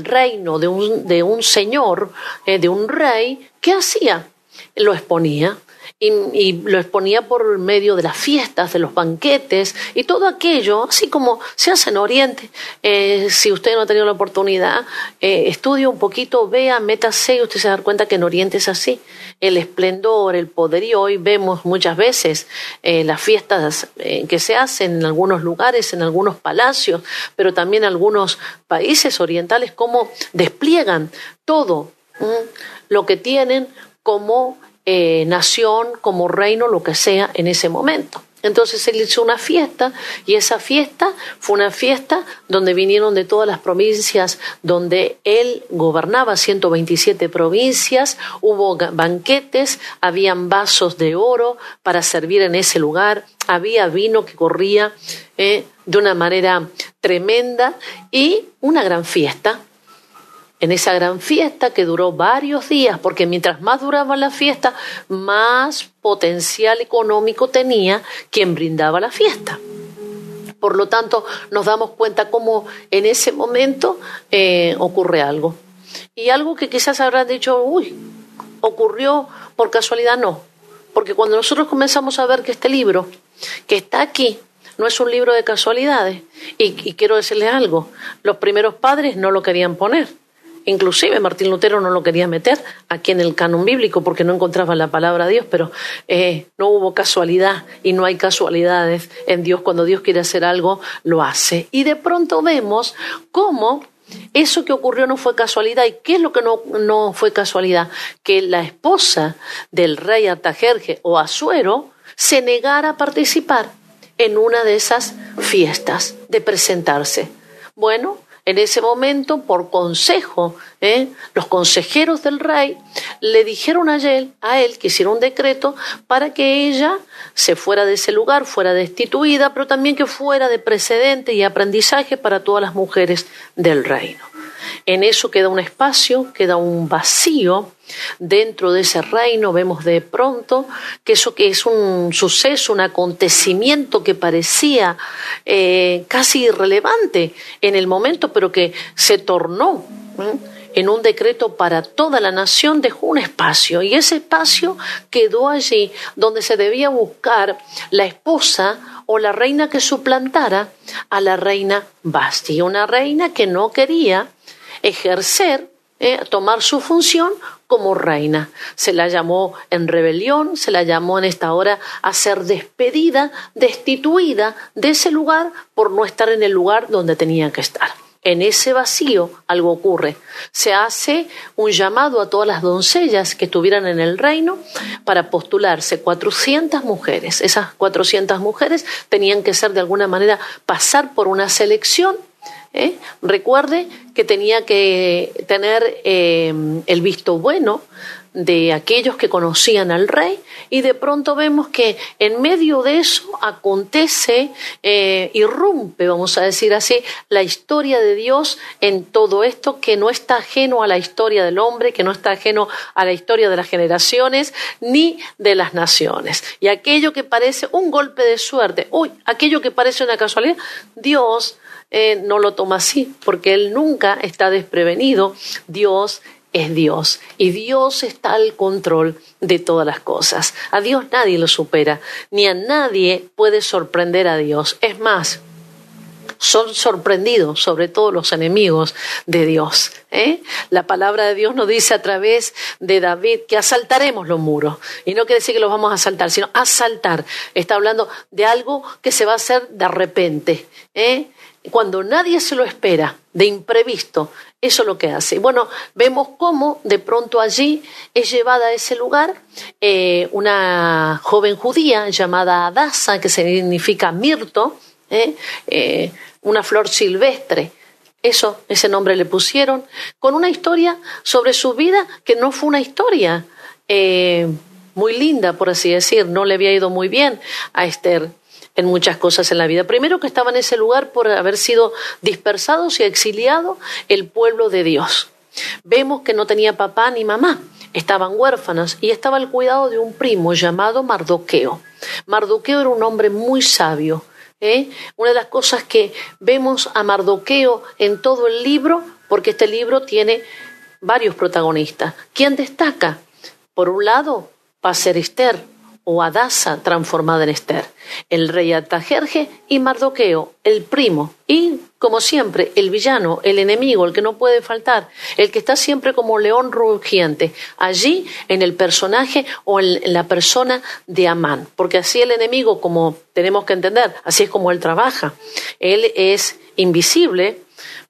Speaker 1: reino de un, de un señor, eh, de un rey, ¿qué hacía? lo exponía y, lo exponía por medio de las fiestas, de los banquetes y todo aquello, así como se hace en Oriente. Eh, si usted no ha tenido la oportunidad, eh, estudie un poquito, vea, métase y usted se da cuenta que en Oriente es así. El esplendor, el poder y hoy vemos muchas veces eh, las fiestas que se hacen en algunos lugares, en algunos palacios, pero también en algunos países orientales, cómo despliegan todo lo que tienen como eh, nación, como reino, lo que sea en ese momento. Entonces él hizo una fiesta y esa fiesta fue una fiesta donde vinieron de todas las provincias donde él gobernaba, 127 provincias, hubo banquetes, habían vasos de oro para servir en ese lugar, había vino que corría eh, de una manera tremenda y una gran fiesta en esa gran fiesta que duró varios días, porque mientras más duraba la fiesta, más potencial económico tenía quien brindaba la fiesta. Por lo tanto, nos damos cuenta cómo en ese momento eh, ocurre algo. Y algo que quizás habrán dicho, uy, ocurrió por casualidad, no. Porque cuando nosotros comenzamos a ver que este libro, que está aquí, no es un libro de casualidades, y, y quiero decirles algo, los primeros padres no lo querían poner Inclusive Martín Lutero no lo quería meter aquí en el canon bíblico porque no encontraba la palabra Dios, pero eh, no hubo casualidad y no hay casualidades en Dios. Cuando Dios quiere hacer algo, lo hace. Y de pronto vemos cómo eso que ocurrió no fue casualidad. ¿Y qué es lo que no, no fue casualidad? Que la esposa del rey Artajerje o Asuero se negara a participar en una de esas fiestas de presentarse. Bueno, en ese momento, por consejo, ¿eh? los consejeros del rey le dijeron a él, a él que hiciera un decreto para que ella se fuera de ese lugar, fuera destituida, pero también que fuera de precedente y aprendizaje para todas las mujeres del reino. En eso queda un espacio, queda un vacío dentro de ese reino. Vemos de pronto que eso que es un suceso, un acontecimiento que parecía eh, casi irrelevante en el momento, pero que se tornó. en un decreto para toda la nación dejó un espacio y ese espacio quedó allí donde se debía buscar la esposa o la reina que suplantara a la reina Basti, una reina que no quería ejercer, eh, tomar su función como reina. Se la llamó en rebelión, se la llamó en esta hora a ser despedida, destituida de ese lugar por no estar en el lugar donde tenía que estar. En ese vacío algo ocurre. Se hace un llamado a todas las doncellas que estuvieran en el reino para postularse 400 mujeres. Esas 400 mujeres tenían que ser de alguna manera pasar por una selección ¿eh? Recuerde que tenía que tener eh, el visto bueno de aquellos que conocían al rey y de pronto vemos que en medio de eso acontece, eh, irrumpe, vamos a decir así, la historia de Dios en todo esto que no está ajeno a la historia del hombre, que no está ajeno a la historia de las generaciones ni de las naciones. Y aquello que parece un golpe de suerte, uy, aquello que parece una casualidad, Dios eh, no lo toma así, porque Él nunca está desprevenido. Dios es Dios y Dios está al control de todas las cosas. A Dios nadie lo supera, ni a nadie puede sorprender a Dios. Es más, son sorprendidos, sobre todo los enemigos de Dios. ¿eh? La palabra de Dios nos dice a través de David que asaltaremos los muros. Y no quiere decir que los vamos a asaltar, sino asaltar. Está hablando de algo que se va a hacer de repente. ¿eh? Cuando nadie se lo espera, de imprevisto, eso es lo que hace. Bueno, vemos cómo de pronto allí es llevada a ese lugar eh, una joven judía llamada Adasa, que significa mirto, ¿eh? Eh, una flor silvestre. Eso, ese nombre le pusieron, con una historia sobre su vida que no fue una historia muy linda, por así decir, no le había ido muy bien a Esther en muchas cosas en la vida. Primero que estaba en ese lugar por haber sido dispersados y exiliado el pueblo de Dios. Vemos que no tenía papá ni mamá, estaban huérfanos y estaba al cuidado de un primo llamado Mardoqueo. Mardoqueo era un hombre muy sabio. ¿eh? Una de las cosas que vemos a Mardoqueo en todo el libro, porque este libro tiene varios protagonistas. ¿Quién destaca? Por un lado, va a ser Esther o Adasa transformada en Esther, el rey Atajerje y Mardoqueo, el primo, y como siempre, el villano, el enemigo, el que no puede faltar, el que está siempre como león rugiente, allí en el personaje o en la persona de Amán, porque así el enemigo, como tenemos que entender, así es como él trabaja, él es invisible,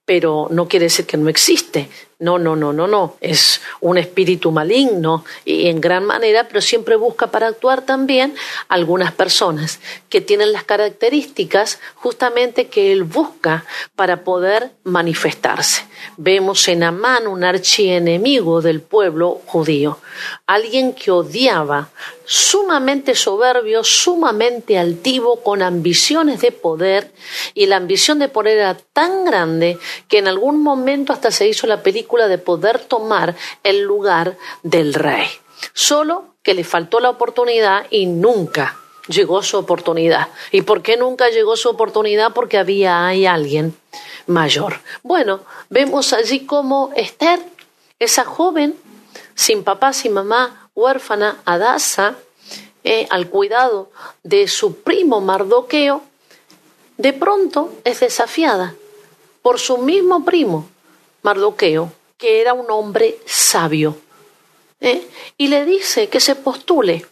Speaker 1: pero no quiere decir que no existe. No, no, no, no, no. Es un espíritu maligno y en gran manera, pero siempre busca para actuar también algunas personas que tienen las características justamente que él busca para poder manifestarse. Vemos en Amán un archienemigo del pueblo judío, alguien que odiaba, sumamente soberbio, sumamente altivo, con ambiciones de poder, y la ambición de poder era tan grande que en algún momento hasta se hizo la película de poder tomar el lugar del rey. Solo que le faltó la oportunidad y nunca llegó su oportunidad. ¿Y por qué nunca llegó su oportunidad? Porque había ahí alguien mayor. Bueno, vemos allí como Esther, esa joven, sin papá, sin mamá, huérfana, Adasa, eh, al cuidado de su primo Mardoqueo, de pronto es desafiada por su mismo primo, Mardoqueo, que era un hombre sabio. ¿eh? Y le dice que se postule.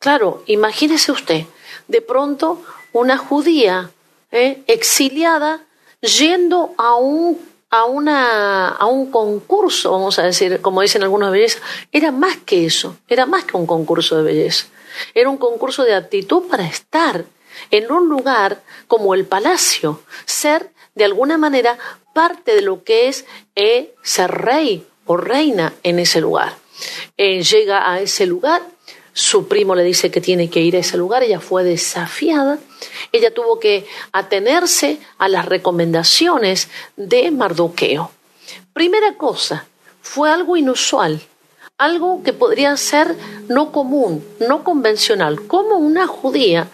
Speaker 1: Claro, imagínese usted, de pronto una judía ¿eh? exiliada yendo a un, a, una, a un concurso, vamos a decir, como dicen algunos de belleza, era más que eso, era más que un concurso de belleza. Era un concurso de actitud para estar en un lugar como el palacio, ser de alguna manera parte de lo que es eh, ser rey o reina en ese lugar. Eh, llega a ese lugar, su primo le dice que tiene que ir a ese lugar, ella fue desafiada, ella tuvo que atenerse a las recomendaciones de Mardoqueo. Primera cosa, fue algo inusual, algo que podría ser no común, no convencional. ¿Cómo una judía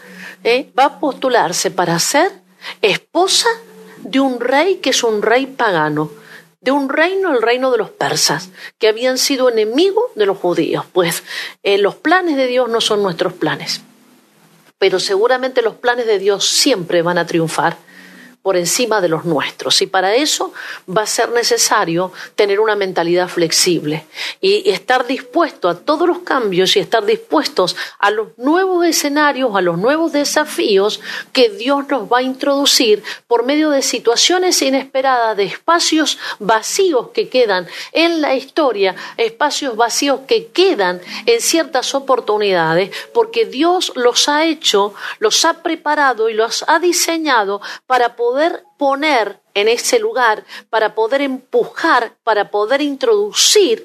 Speaker 1: eh, va a postularse para ser esposa de un rey que es un rey pagano, de un reino, el reino de los persas, que habían sido enemigos de los judíos. Pues eh, los planes de Dios no son nuestros planes, pero seguramente los planes de Dios siempre van a triunfar por encima de los nuestros. Y para eso va a ser necesario tener una mentalidad flexible y estar dispuesto a todos los cambios y estar dispuestos a los nuevos escenarios, a los nuevos desafíos que Dios nos va a introducir por medio de situaciones inesperadas, de espacios vacíos que quedan en la historia, espacios vacíos que quedan en ciertas oportunidades, porque Dios los ha hecho, los ha preparado y los ha diseñado para poder poner en ese lugar, para poder empujar, para poder introducir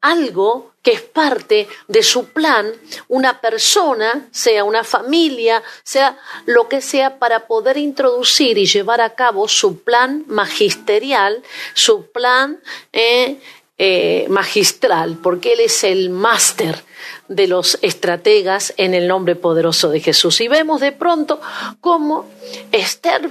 Speaker 1: algo que es parte de su plan, una persona, sea una familia, sea lo que sea, para poder introducir y llevar a cabo su plan magisterial, su plan eh, eh, magistral, porque Él es el máster de los estrategas en el nombre poderoso de Jesús. Y vemos de pronto cómo Esther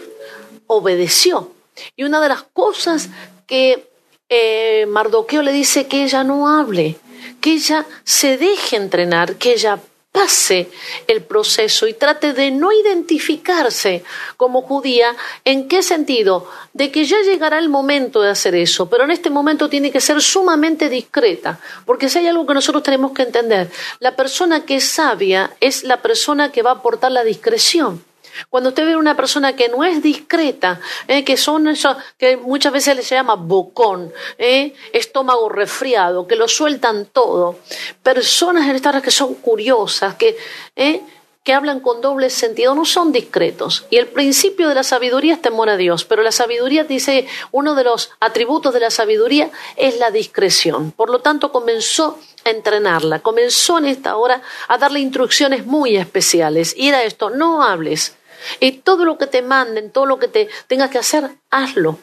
Speaker 1: obedeció. Y una de las cosas que eh, Mardoqueo le dice que ella no hable, que ella se deje entrenar, que ella pase el proceso y trate de no identificarse como judía. ¿En qué sentido? De que ya llegará el momento de hacer eso, pero en este momento tiene que ser sumamente discreta, porque si hay algo que nosotros tenemos que entender, la persona que es sabia es la persona que va a aportar la discreción. Cuando usted ve una persona que no es discreta, eh, que son eso, que muchas veces le se llama bocón, eh, estómago resfriado, que lo sueltan todo, personas en estas que son curiosas, que, eh, que hablan con doble sentido, no son discretos. Y el principio de la sabiduría es temor a Dios, pero la sabiduría dice, uno de los atributos de la sabiduría es la discreción. Por lo tanto, comenzó a entrenarla, comenzó en esta hora a darle instrucciones muy especiales. Y era esto, no hables y todo lo que te manden, todo lo que te tengas que hacer, hazlo.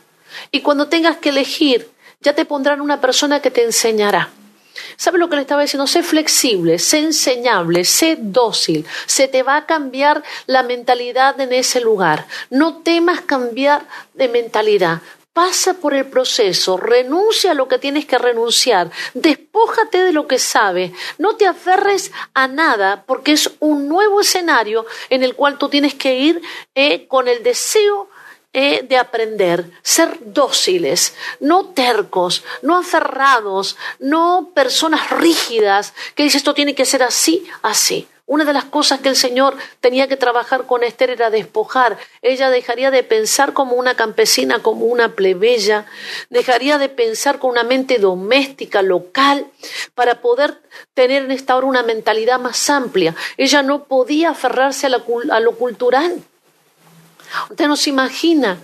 Speaker 1: Y cuando tengas que elegir, ya te pondrán una persona que te enseñará. ¿Sabe lo que le estaba diciendo? Sé flexible, sé enseñable, sé dócil. Se te va a cambiar la mentalidad en ese lugar. No temas cambiar de mentalidad pasa por el proceso, renuncia a lo que tienes que renunciar, despójate de lo que sabes, no te aferres a nada porque es un nuevo escenario en el cual tú tienes que ir eh, con el deseo eh, de aprender, ser dóciles, no tercos, no aferrados, no personas rígidas que dicen esto tiene que ser así, así. Una de las cosas que el Señor tenía que trabajar con Esther era despojar. Ella dejaría de pensar como una campesina, como una plebeya, dejaría de pensar con una mente doméstica, local, para poder tener en esta hora una mentalidad más amplia. Ella no podía aferrarse a, lo cultural. Usted no se imagina,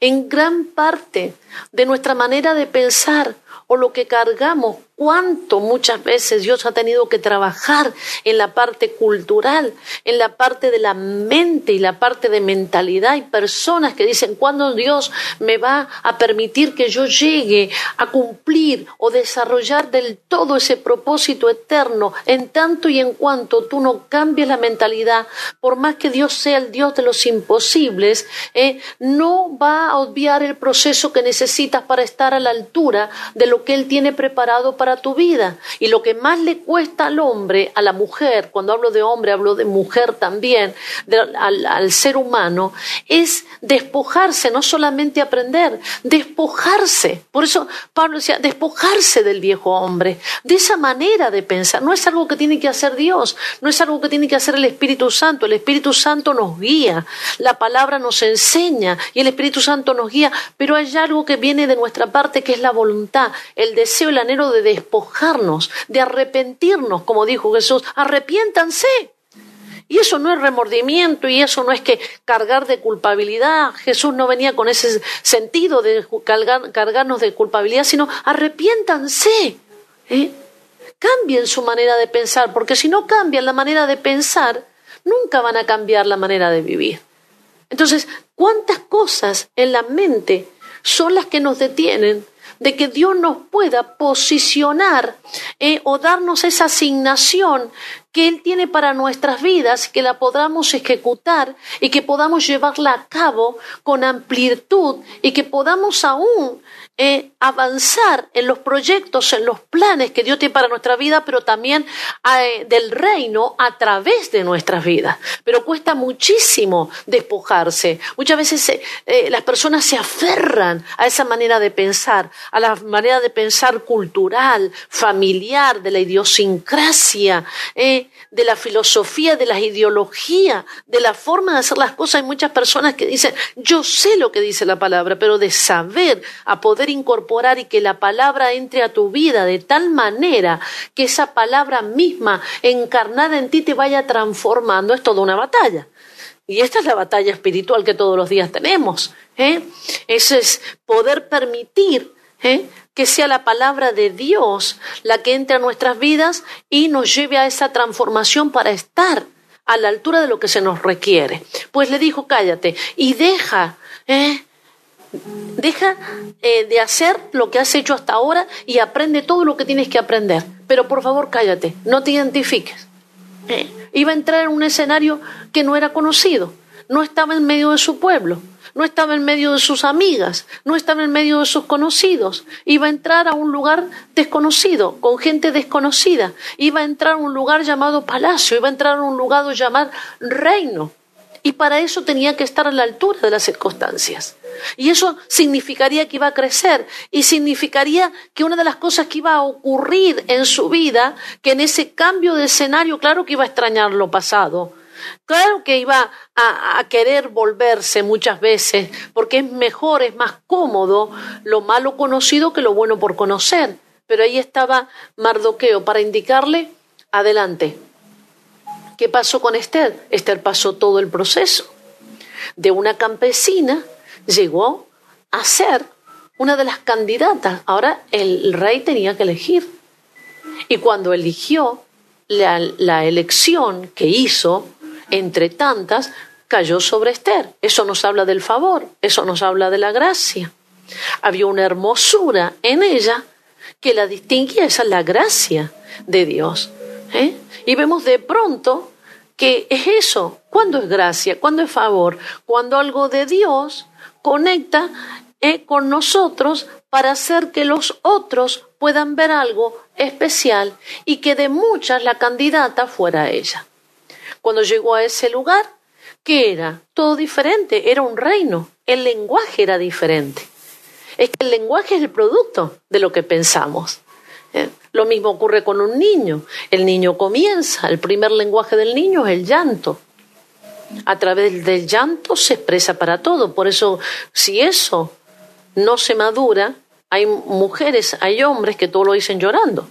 Speaker 1: en gran parte de nuestra manera de pensar o lo que cargamos cuánto muchas veces Dios ha tenido que trabajar en la parte cultural, en la parte de la mente y la parte de mentalidad. Hay personas que dicen, ¿cuándo Dios me va a permitir que yo llegue a cumplir o desarrollar del todo ese propósito eterno? En tanto y en cuanto tú no cambies la mentalidad, por más que Dios sea el Dios de los imposibles, eh, no va a obviar el proceso que necesitas para estar a la altura de lo que Él tiene preparado para tu vida. Y lo que más le cuesta al hombre, a la mujer, cuando hablo de hombre, hablo de mujer también, al, ser humano, es despojarse, no solamente aprender, despojarse. Por eso Pablo decía, despojarse del viejo hombre, de esa manera de pensar. No es algo que tiene que hacer Dios, no es algo que tiene que hacer el Espíritu Santo. El Espíritu Santo nos guía, la palabra nos enseña y el Espíritu Santo nos guía, pero hay algo que viene de nuestra parte que es la voluntad, el deseo, el anhelo de despojarnos, de arrepentirnos, como dijo Jesús, arrepiéntanse. Y eso no es remordimiento y eso no es que cargar de culpabilidad. Jesús no venía con ese sentido de cargarnos de culpabilidad, sino arrepiéntanse. ¿eh? Cambien su manera de pensar, porque si no cambian la manera de pensar, nunca van a cambiar la manera de vivir. Entonces, ¿cuántas cosas en la mente son las que nos detienen de que Dios nos pueda posicionar eh, o darnos esa asignación que Él tiene para nuestras vidas, que la podamos ejecutar y que podamos llevarla a cabo con amplitud y que podamos aún eh, avanzar en los proyectos, en los planes que Dios tiene para nuestra vida, pero también eh, del reino a través de nuestras vidas. Pero cuesta muchísimo despojarse. Muchas veces eh, las personas se aferran a esa manera de pensar, a la manera de pensar cultural, familiar, de la idiosincrasia, de la filosofía, de la ideología, de la forma de hacer las cosas. Hay muchas personas que dicen, yo sé lo que dice la palabra, pero de saber a poder incorporar y que la palabra entre a tu vida de tal manera que esa palabra misma encarnada en ti te vaya transformando, es toda una batalla. Y esta es la batalla espiritual que todos los días tenemos. ¿eh? Eso es poder permitir ¿eh? Que sea la palabra de Dios la que entre a nuestras vidas y nos lleve a esa transformación para estar a la altura de lo que se nos requiere. Pues le dijo, cállate y deja, ¿eh? deja eh, de hacer lo que has hecho hasta ahora y aprende todo lo que tienes que aprender. Pero por favor, cállate, no te identifiques. ¿eh? Iba a entrar en un escenario que no era conocido, no estaba en medio de su pueblo no estaba en medio de sus amigas, no estaba en medio de sus conocidos, iba a entrar a un lugar desconocido, con gente desconocida, iba a entrar a un lugar llamado palacio, iba a entrar a un lugar llamado reino. Y para eso tenía que estar a la altura de las circunstancias. Y eso significaría que iba a crecer y significaría que una de las cosas que iba a ocurrir en su vida, que en ese cambio de escenario, claro que iba a extrañar lo pasado, Claro que iba a, querer volverse muchas veces, porque es mejor, es más cómodo lo malo conocido que lo bueno por conocer. Pero ahí estaba Mardoqueo para indicarle, adelante. ¿Qué pasó con Esther? Esther pasó todo el proceso. De una campesina llegó a ser una de las candidatas. Ahora el rey tenía que elegir. Y cuando eligió, la elección que hizo entre tantas, cayó sobre Esther. Eso nos habla del favor, eso nos habla de la gracia. Había una hermosura en ella que la distinguía, esa es la gracia de Dios. ¿eh? Y vemos de pronto que es eso. ¿Cuándo es gracia? ¿Cuándo es favor? Cuando algo de Dios conecta eh, con nosotros para hacer que los otros puedan ver algo especial y que de muchas la candidata fuera ella. Cuando llegó a ese lugar, ¿qué era? Todo diferente, era un reino, el lenguaje era diferente. Es que el lenguaje es el producto de lo que pensamos. ¿eh? Lo mismo ocurre con un niño. El niño comienza, el primer lenguaje del niño es el llanto. A través del llanto se expresa para todo. Por eso, si eso no se madura, hay mujeres, hay hombres que todo lo dicen llorando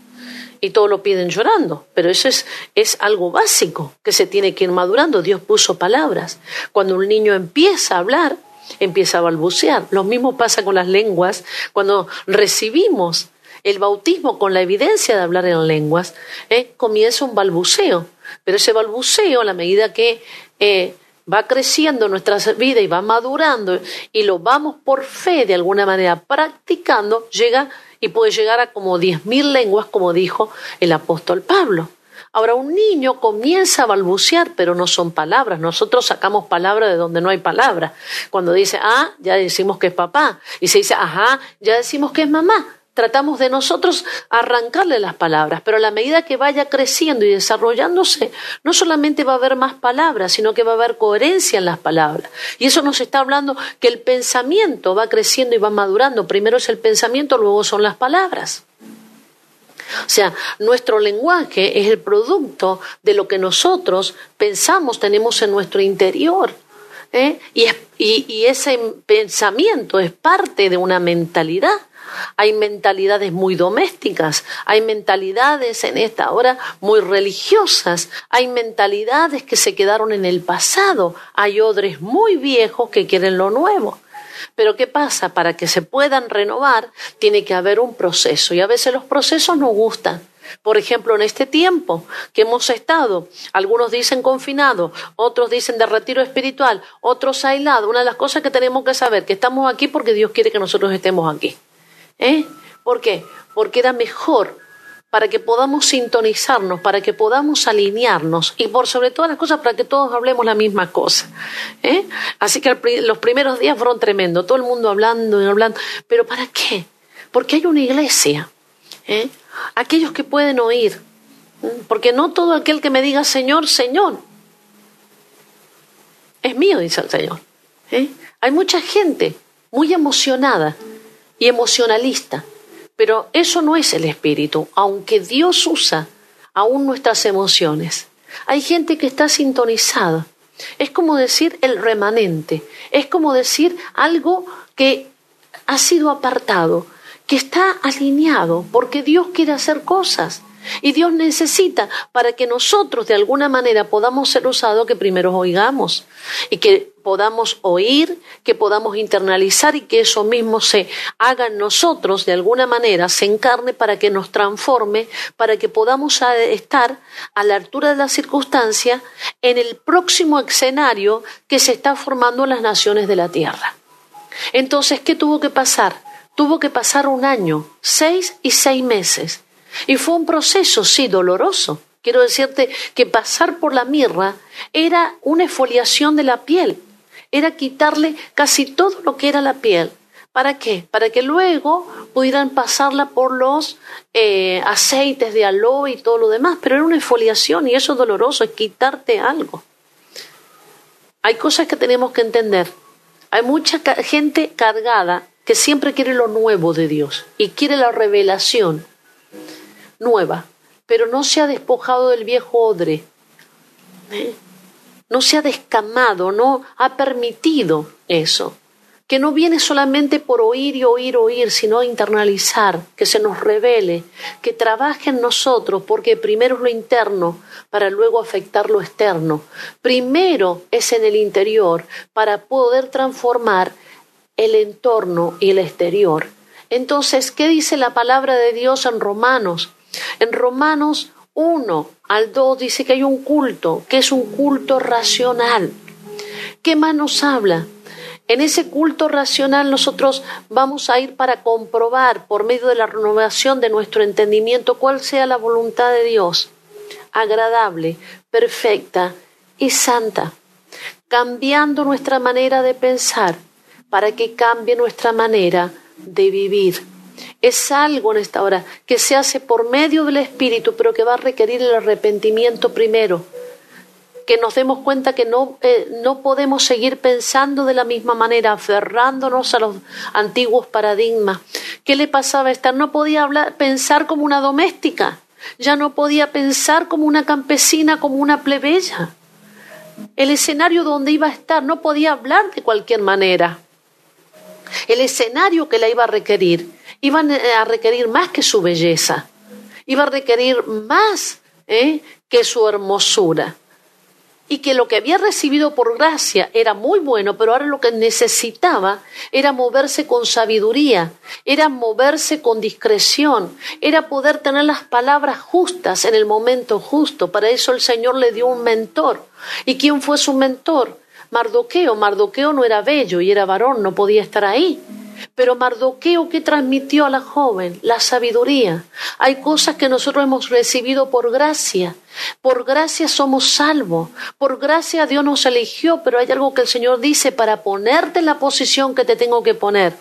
Speaker 1: y todo lo piden llorando, pero eso es, es algo básico que se tiene que ir madurando. Dios puso palabras. Cuando un niño empieza a hablar, empieza a balbucear. Lo mismo pasa con las lenguas. Cuando recibimos el bautismo con la evidencia de hablar en lenguas, ¿eh? comienza un balbuceo. Pero ese balbuceo, a la medida que eh, va creciendo nuestra vida y va madurando y lo vamos por fe de alguna manera practicando, llega y puede llegar a como diez mil lenguas, como dijo el apóstol Pablo. Ahora, un niño comienza a balbucear, pero no son palabras. Nosotros sacamos palabras de donde no hay palabra. Cuando dice ah, ya decimos que es papá. Y se dice ajá, ya decimos que es mamá tratamos de nosotros arrancarle las palabras, pero a la medida que vaya creciendo y desarrollándose, no solamente va a haber más palabras, sino que va a haber coherencia en las palabras. Y eso nos está hablando que el pensamiento va creciendo y va madurando. Primero es el pensamiento, luego son las palabras. O sea, nuestro lenguaje es el producto de lo que nosotros pensamos, tenemos en nuestro interior. ¿eh? y ese pensamiento es parte de una mentalidad hay mentalidades muy domésticas, hay mentalidades en esta hora muy religiosas, hay mentalidades que se quedaron en el pasado, hay odres muy viejos que quieren lo nuevo. Pero ¿qué pasa? Para que se puedan renovar tiene que haber un proceso y a veces los procesos no gustan. Por ejemplo, en este tiempo que hemos estado, algunos dicen confinado, otros dicen de retiro espiritual, otros aislados. Una de las cosas que tenemos que saber que estamos aquí porque Dios quiere que nosotros estemos aquí. ¿Eh? ¿Por qué? Porque era mejor para que podamos sintonizarnos, para que podamos alinearnos y por sobre todas las cosas para que todos hablemos la misma cosa. ¿eh? Así que los primeros días fueron tremendos, todo el mundo hablando y hablando. ¿Pero para qué? Porque hay una iglesia. ¿eh? Aquellos que pueden oír. Porque no todo aquel que me diga Señor, Señor, es mío, dice el Señor. ¿eh? Hay mucha gente muy emocionada y emocionalista. Pero eso no es el espíritu, aunque Dios usa aún nuestras emociones. Hay gente que está sintonizada. Es como decir el remanente, es como decir algo que ha sido apartado, que está alineado, porque Dios quiere hacer cosas. Y Dios necesita para que nosotros de alguna manera podamos ser usados que primero oigamos y que podamos oír, que podamos internalizar y que eso mismo se haga en nosotros de alguna manera, se encarne para que nos transforme, para que podamos estar a la altura de la circunstancia en el próximo escenario que se está formando en las naciones de la tierra. Entonces, ¿qué tuvo que pasar? Tuvo que pasar un año, seis y seis meses y fue un proceso, sí, doloroso. Quiero decirte que pasar por la mirra era una exfoliación de la piel, era quitarle casi todo lo que era la piel. ¿Para qué? Para que luego pudieran pasarla por los eh, aceites de aloe y todo lo demás. Pero era una exfoliación y eso es doloroso, es quitarte algo. Hay cosas que tenemos que entender. Hay mucha gente cargada que siempre quiere lo nuevo de Dios y quiere la revelación nueva, pero no se ha despojado del viejo odre. No se ha descamado, no ha permitido eso. Que no viene solamente por oír y oír, oír, sino internalizar, que se nos revele, que trabaje en nosotros, porque primero es lo interno para luego afectar lo externo. Primero es en el interior para poder transformar el entorno y el exterior. Entonces, ¿qué dice la palabra de Dios en Romanos? En Romanos 1 al 2 dice que hay un culto, que es un culto racional. ¿Qué más nos habla? En ese culto racional nosotros vamos a ir para comprobar por medio de la renovación de nuestro entendimiento cuál sea la voluntad de Dios, agradable, perfecta y santa, cambiando nuestra manera de pensar para que cambie nuestra manera de vivir. Es algo en esta hora que se hace por medio del Espíritu, pero que va a requerir el arrepentimiento primero. Que nos demos cuenta que no, eh, no podemos seguir pensando de la misma manera, aferrándonos a los antiguos paradigmas. ¿Qué le pasaba a Esther? No podía hablar, pensar como una doméstica, ya no podía pensar como una campesina, como una plebeya. El escenario donde iba a estar no podía hablar de cualquier manera. El escenario que la iba a requerir iba a requerir más que su belleza, iba a requerir más ¿eh? que su hermosura. Y que lo que había recibido por gracia era muy bueno, pero ahora lo que necesitaba era moverse con sabiduría, era moverse con discreción, era poder tener las palabras justas en el momento justo. Para eso el Señor le dio un mentor. ¿Y quién fue su mentor? Mardoqueo. Mardoqueo no era bello y era varón, no podía estar ahí. Pero Mardoqueo, ¿qué transmitió a la joven? La sabiduría. Hay cosas que nosotros hemos recibido por gracia. Por gracia somos salvos. Por gracia Dios nos eligió, pero hay algo que el Señor dice para ponerte en la posición que te tengo que poner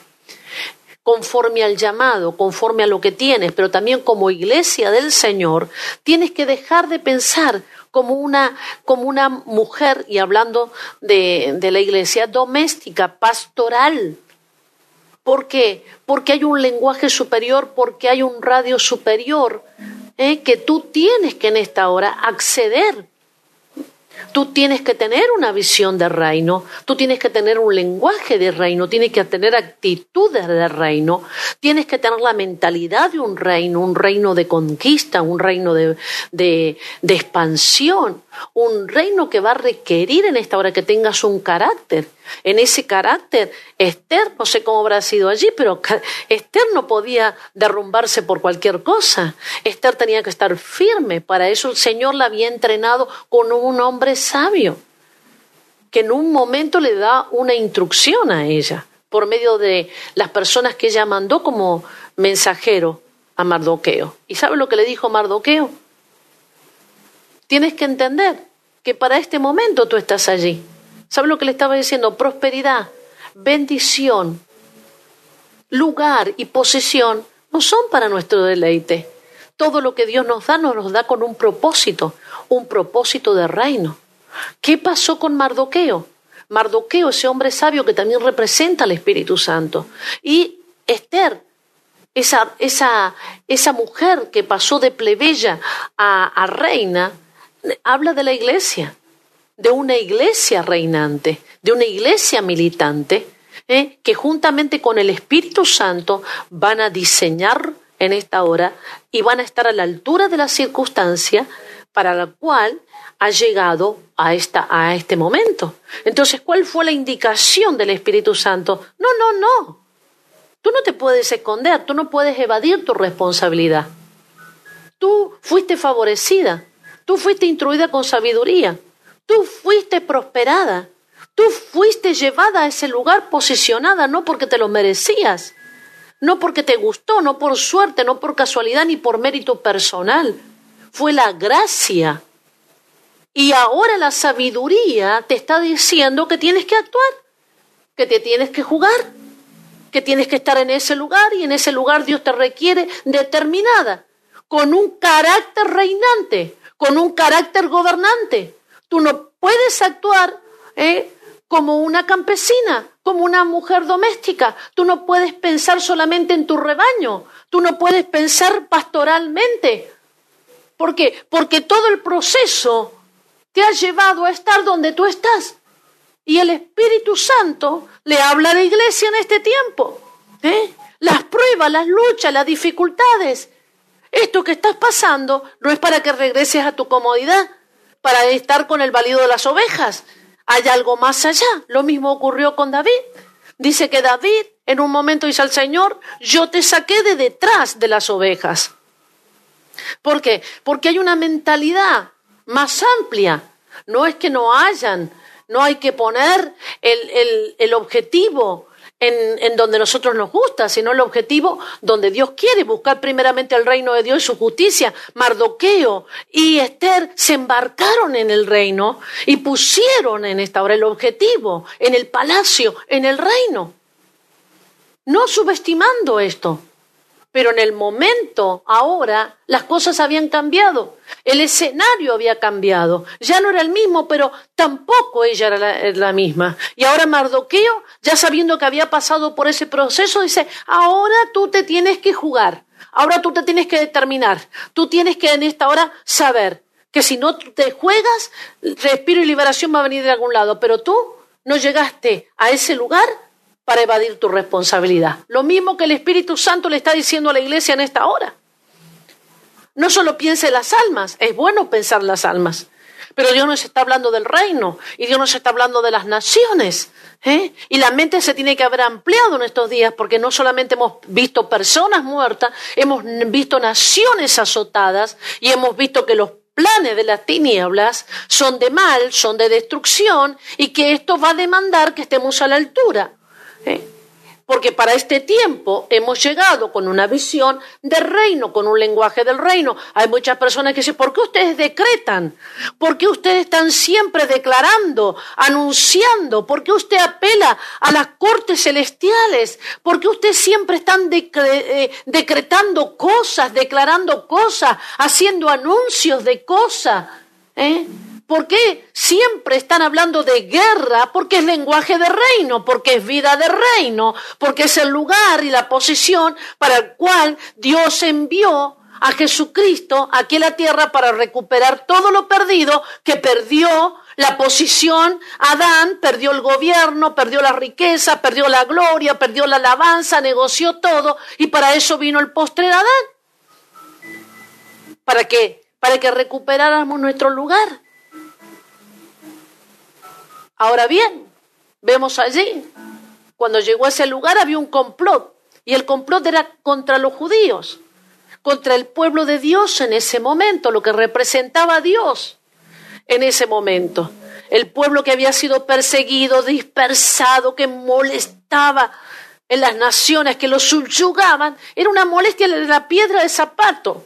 Speaker 1: conforme al llamado, conforme a lo que tienes, pero también como iglesia del Señor, tienes que dejar de pensar como una, como una mujer, y hablando de, de la iglesia, doméstica, pastoral, ¿Por qué? Porque hay un lenguaje superior, porque hay un radio superior ¿eh? que tú tienes que en esta hora acceder Tú tienes que tener una visión de reino, tú tienes que tener un lenguaje de reino, tienes que tener actitudes de reino, tienes que tener la mentalidad de un reino, un reino de conquista, un reino de, expansión, un reino que va a requerir en esta hora que tengas un carácter. En ese carácter, Esther, no sé cómo habrá sido allí, pero Esther no podía derrumbarse por cualquier cosa. Esther tenía que estar firme. Para eso el Señor la había entrenado con un hombre sabio, que en un momento le da una instrucción a ella, por medio de las personas que ella mandó como mensajero a Mardoqueo. ¿Y sabe lo que le dijo Mardoqueo? Tienes que entender que para este momento tú estás allí. ¿Sabe lo que le estaba diciendo? Prosperidad, bendición, lugar y posesión no son para nuestro deleite. Todo lo que Dios nos da nos lo da con un propósito, un propósito de reino. ¿Qué pasó con Mardoqueo? Mardoqueo, ese hombre sabio que también representa al Espíritu Santo. Y Esther, esa, esa, esa mujer que pasó de plebeya a, a reina, habla de la iglesia, de una iglesia reinante, de una iglesia militante, ¿eh? que juntamente con el Espíritu Santo van a diseñar en esta hora y van a estar a la altura de la circunstancia para la cual ha llegado a, esta, a este momento. Entonces, ¿cuál fue la indicación del Espíritu Santo? No, no, no. Tú no te puedes esconder, tú no puedes evadir tu responsabilidad. Tú fuiste favorecida. Tú fuiste instruida con sabiduría. Tú fuiste prosperada. Tú fuiste llevada a ese lugar posicionada no porque te lo merecías, no porque te gustó, no por suerte, no por casualidad ni por mérito personal. Fue la gracia. Y ahora la sabiduría te está diciendo que tienes que actuar, que te tienes que jugar, que tienes que estar en ese lugar y en ese lugar Dios te requiere determinada, con un carácter reinante, con un carácter gobernante. Tú no puedes actuar ¿eh? como una campesina, como una mujer doméstica. Tú no puedes pensar solamente en tu rebaño. Tú no puedes pensar pastoralmente. ¿Por qué? Porque todo el proceso te ha llevado a estar donde tú estás. Y el Espíritu Santo le habla a la iglesia en este tiempo. ¿eh? Las pruebas, las luchas, las dificultades. Esto que estás pasando no es para que regreses a tu comodidad, para estar con el valido de las ovejas. Hay algo más allá. Lo mismo ocurrió con David. Dice que David en un momento dice al Señor, yo te saqué de detrás de las ovejas. ¿Por qué? Porque hay una mentalidad más amplia. No es que no hayan, no hay que poner el, el, el objetivo en, donde nosotros nos gusta, sino el objetivo donde Dios quiere, buscar primeramente el reino de Dios y su justicia. Mardoqueo y Esther se embarcaron en el reino y pusieron en esta hora el objetivo, en el palacio, en el reino. no subestimando esto. Pero en el momento, ahora, las cosas habían cambiado. El escenario había cambiado. Ya no era el mismo, pero tampoco ella era la, misma. Y ahora Mardoqueo, ya sabiendo que había pasado por ese proceso, dice, ahora tú te tienes que jugar. Ahora tú te tienes que determinar. Tú tienes que en esta hora saber que si no te juegas, respiro y liberación va a venir de algún lado. Pero tú no llegaste a ese lugar para evadir tu responsabilidad. Lo mismo que el Espíritu Santo le está diciendo a la iglesia en esta hora. No solo piense en las almas, es bueno pensar en las almas, pero Dios nos está hablando del reino y Dios nos está hablando de las naciones. ¿eh? Y la mente se tiene que haber ampliado en estos días porque no solamente hemos visto personas muertas, hemos visto naciones azotadas y hemos visto que los planes de las tinieblas son de mal, son de destrucción y que esto va a demandar que estemos a la altura. Porque para este tiempo hemos llegado con una visión de reino, con un lenguaje del reino. Hay muchas personas que dicen, ¿por qué ustedes decretan? ¿Por qué ustedes están siempre declarando, anunciando? ¿Por qué usted apela a las cortes celestiales? ¿Por qué ustedes siempre están eh, decretando cosas, declarando cosas, haciendo anuncios de cosas? ¿Eh? ¿Por qué siempre están hablando de guerra? Porque es lenguaje de reino, porque es vida de reino, porque es el lugar y la posición para el cual Dios envió a Jesucristo aquí en la tierra para recuperar todo lo perdido que perdió la posición. Adán perdió el gobierno, perdió la riqueza, perdió la gloria, perdió la alabanza, negoció todo y para eso vino el postre Adán. ¿Para qué? Para que recuperáramos nuestro lugar. Ahora bien, vemos allí, cuando llegó a ese lugar había un complot, y el complot era contra los judíos, contra el pueblo de Dios en ese momento, lo que representaba a Dios en ese momento. El pueblo que había sido perseguido, dispersado, que molestaba en las naciones, que lo subyugaban, era una molestia de la piedra de zapato.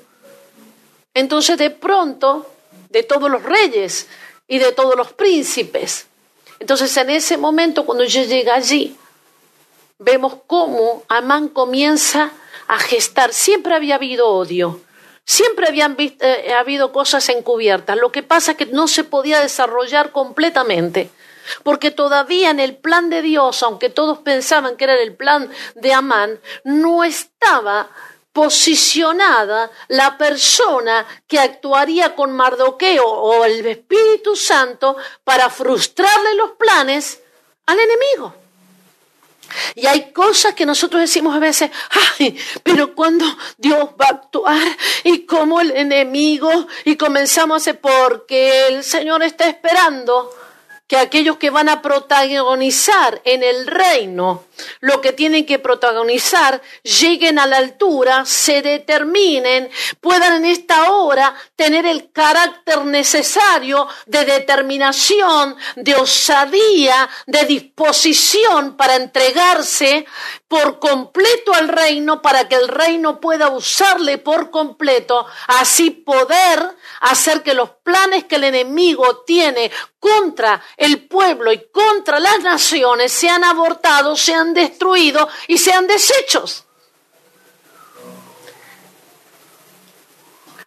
Speaker 1: Entonces de pronto, de todos los reyes y de todos los príncipes, entonces en ese momento, cuando ella llega allí, vemos cómo Amán comienza a gestar. Siempre había habido odio, siempre habían eh, habido cosas encubiertas. Lo que pasa es que no se podía desarrollar completamente. Porque todavía en el plan de Dios, aunque todos pensaban que era el plan de Amán, no estaba posicionada la persona que actuaría con Mardoqueo o el Espíritu Santo para frustrarle los planes al enemigo. Y hay cosas que nosotros decimos a veces, ay, pero cuando Dios va a actuar y como el enemigo y comenzamos a decir, porque el Señor está esperando que aquellos que van a protagonizar en el reino lo que tienen que protagonizar lleguen a la altura, se determinen, puedan en esta hora tener el carácter necesario de determinación, de osadía, de disposición para entregarse por completo al reino, para que el reino pueda usarle por completo, así poder hacer que los planes que el enemigo tiene contra el pueblo y contra las naciones sean abortados, sean destruidos y sean deshechos.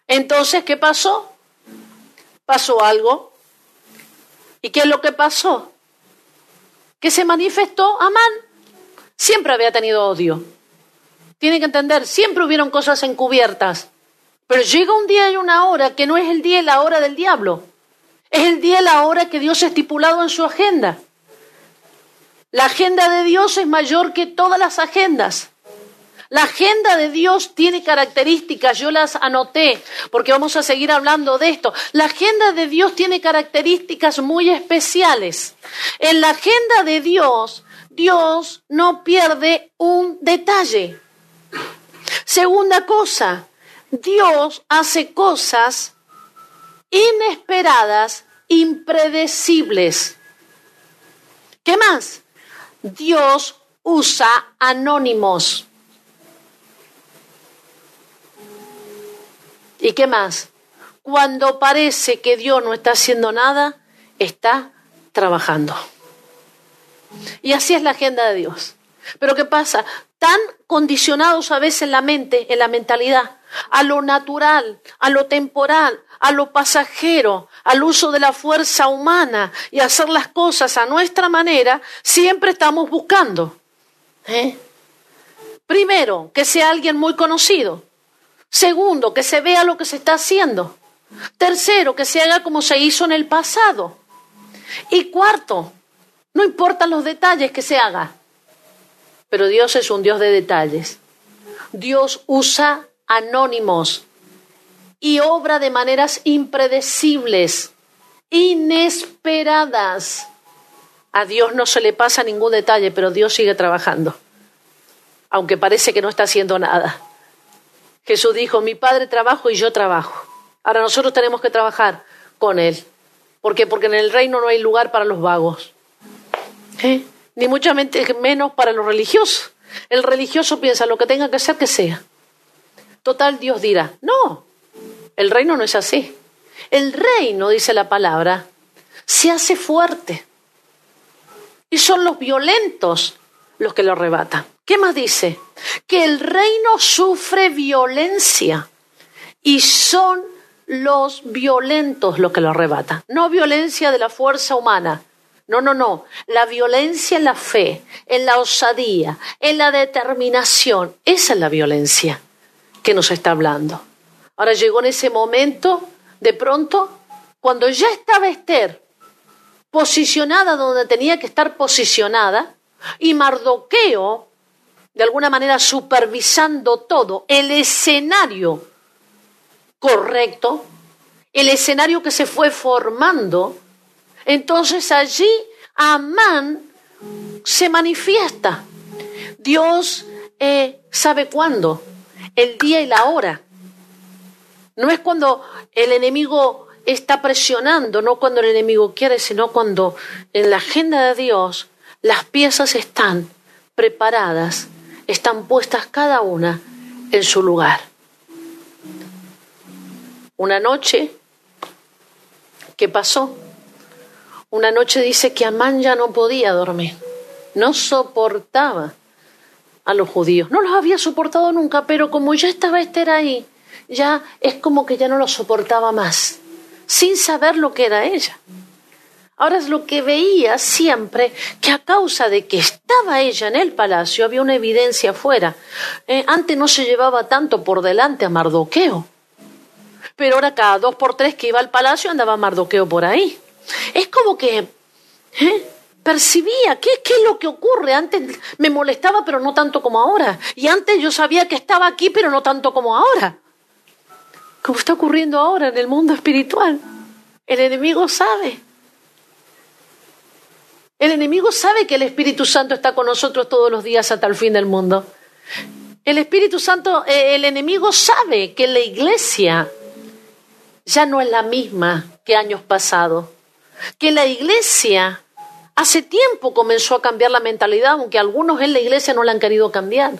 Speaker 1: Entonces, ¿qué pasó? Pasó algo. ¿Y qué es lo que pasó? Que se manifestó Amán. Siempre había tenido odio. Tienen que entender, siempre hubieron cosas encubiertas. Pero llega un día y una hora que no es el día y la hora del diablo. Es el día y la hora que Dios ha estipulado en su agenda. La agenda de Dios es mayor que todas las agendas. La agenda de Dios tiene características, yo las anoté porque vamos a seguir hablando de esto. La agenda de Dios tiene características muy especiales. En la agenda de Dios, Dios no pierde un detalle. Segunda cosa, Dios hace cosas inesperadas, impredecibles. ¿Qué más? Dios usa anónimos. ¿Y qué más? Cuando parece que Dios no está haciendo nada, está trabajando. Y así es la agenda de Dios. Pero ¿qué pasa? tan condicionados a veces en la mente, en la mentalidad, a lo natural, a lo temporal, a lo pasajero, al uso de la fuerza humana y hacer las cosas a nuestra manera, siempre estamos buscando. ¿eh? Primero, que sea alguien muy conocido. Segundo, que se vea lo que se está haciendo. Tercero, que se haga como se hizo en el pasado. Y cuarto, no importan los detalles que se haga, pero Dios es un Dios de detalles. Dios usa anónimos y obra de maneras impredecibles, inesperadas. A Dios no se le pasa ningún detalle, pero Dios sigue trabajando, aunque parece que no está haciendo nada. Jesús dijo, mi Padre trabajo y yo trabajo. Ahora nosotros tenemos que trabajar con Él. ¿Por qué? Porque en el reino no hay lugar para los vagos. ¿Eh? Ni mucho menos para los religiosos. El religioso piensa lo que tenga que ser que sea. Total, Dios dirá, no, el reino no es así. El reino, dice la palabra, se hace fuerte. Y son los violentos los que lo arrebatan. ¿Qué más dice? Que el reino sufre violencia y son los violentos los que lo arrebatan. No violencia de la fuerza humana. No, no, no. La violencia en la fe, en la osadía, en la determinación. Esa es la violencia que nos está hablando. Ahora llegó en ese momento, de pronto, cuando ya estaba Esther posicionada donde tenía que estar posicionada, y Mardoqueo, de alguna manera supervisando todo, el escenario correcto, el escenario que se fue formando, entonces allí Amán se manifiesta. Dios eh, sabe cuándo, el día y la hora. No es cuando el enemigo está presionando, no cuando el enemigo quiere, sino cuando en la agenda de Dios las piezas están preparadas, están puestas cada una en su lugar. Una noche, ¿qué pasó? Una noche dice que Amán ya no podía dormir, no soportaba a los judíos, no los había soportado nunca, pero como ya estaba Esther ahí, ya es como que ya no lo soportaba más, sin saber lo que era ella. Ahora es lo que veía siempre, que a causa de que estaba ella en el palacio había una evidencia afuera. Eh, antes no se llevaba tanto por delante a Mardoqueo, pero ahora cada dos por tres que iba al palacio andaba Mardoqueo por ahí. Es como que ¿eh? percibía qué, qué es lo que ocurre. Antes me molestaba, pero no tanto como ahora. Y antes yo sabía que estaba aquí, pero no tanto como ahora como está ocurriendo ahora en el mundo espiritual. El enemigo sabe. El enemigo sabe que el Espíritu Santo está con nosotros todos los días hasta el fin del mundo. El Espíritu Santo, eh, el enemigo sabe que la iglesia ya no es la misma que años pasados. Que la iglesia hace tiempo comenzó a cambiar la mentalidad, aunque algunos en la iglesia no la han querido cambiar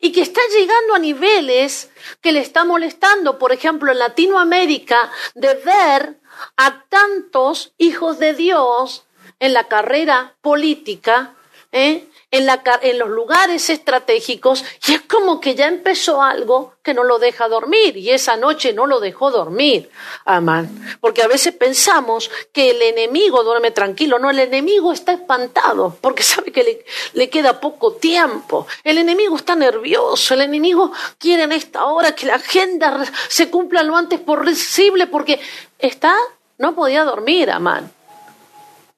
Speaker 1: y que está llegando a niveles que le está molestando, por ejemplo, en Latinoamérica, de ver a tantos hijos de Dios en la carrera política, ¿eh? En, los lugares estratégicos y es como que ya empezó algo que no lo deja dormir y esa noche no lo dejó dormir, Amán. Porque a veces pensamos que el enemigo duerme tranquilo, no, el enemigo está espantado porque sabe que le, le queda poco tiempo, el enemigo está nervioso, el enemigo quiere en esta hora que la agenda se cumpla lo antes posible porque está, no podía dormir, Amán.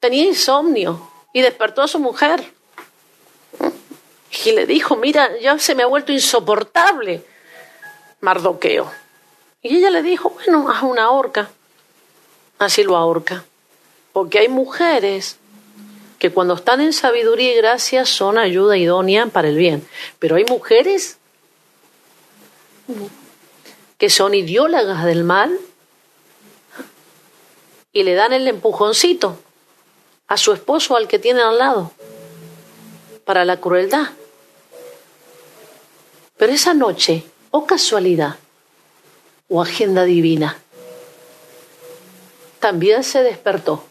Speaker 1: Tenía insomnio y despertó a su mujer. Y le dijo, mira, ya se me ha vuelto insoportable Mardoqueo. Y ella le dijo, bueno, haz una horca. Así lo ahorca. Porque hay mujeres que cuando están en sabiduría y gracia son ayuda idónea para el bien. Pero hay mujeres que son ideólogas del mal y le dan el empujoncito a su esposo al que tiene al lado para la crueldad. Pero esa noche, o casualidad, o agenda divina, también se despertó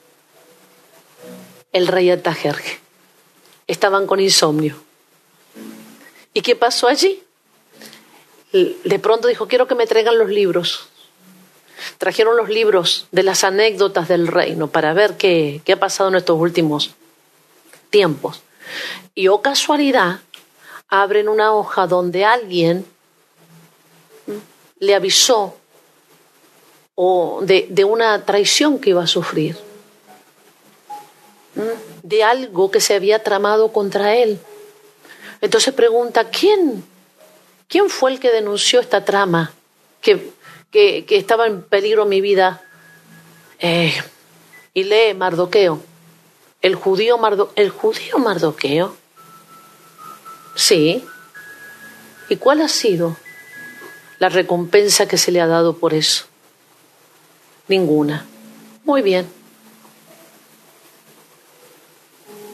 Speaker 1: el rey Atajerje. Estaban con insomnio. ¿Y qué pasó allí? De pronto dijo, quiero que me traigan los libros. Trajeron los libros de las anécdotas del reino para ver qué, qué ha pasado en estos últimos tiempos. Y oh casualidad, abren una hoja donde alguien le avisó o de, de, una traición que iba a sufrir, de algo que se había tramado contra él. Entonces pregunta, ¿quién, quién fue el que denunció esta trama que, que, estaba en peligro mi vida? Eh, y lee Mardoqueo. El judío, Mardo, el judío Mardoqueo. Sí. ¿Y cuál ha sido la recompensa que se le ha dado por eso? Ninguna. Muy bien.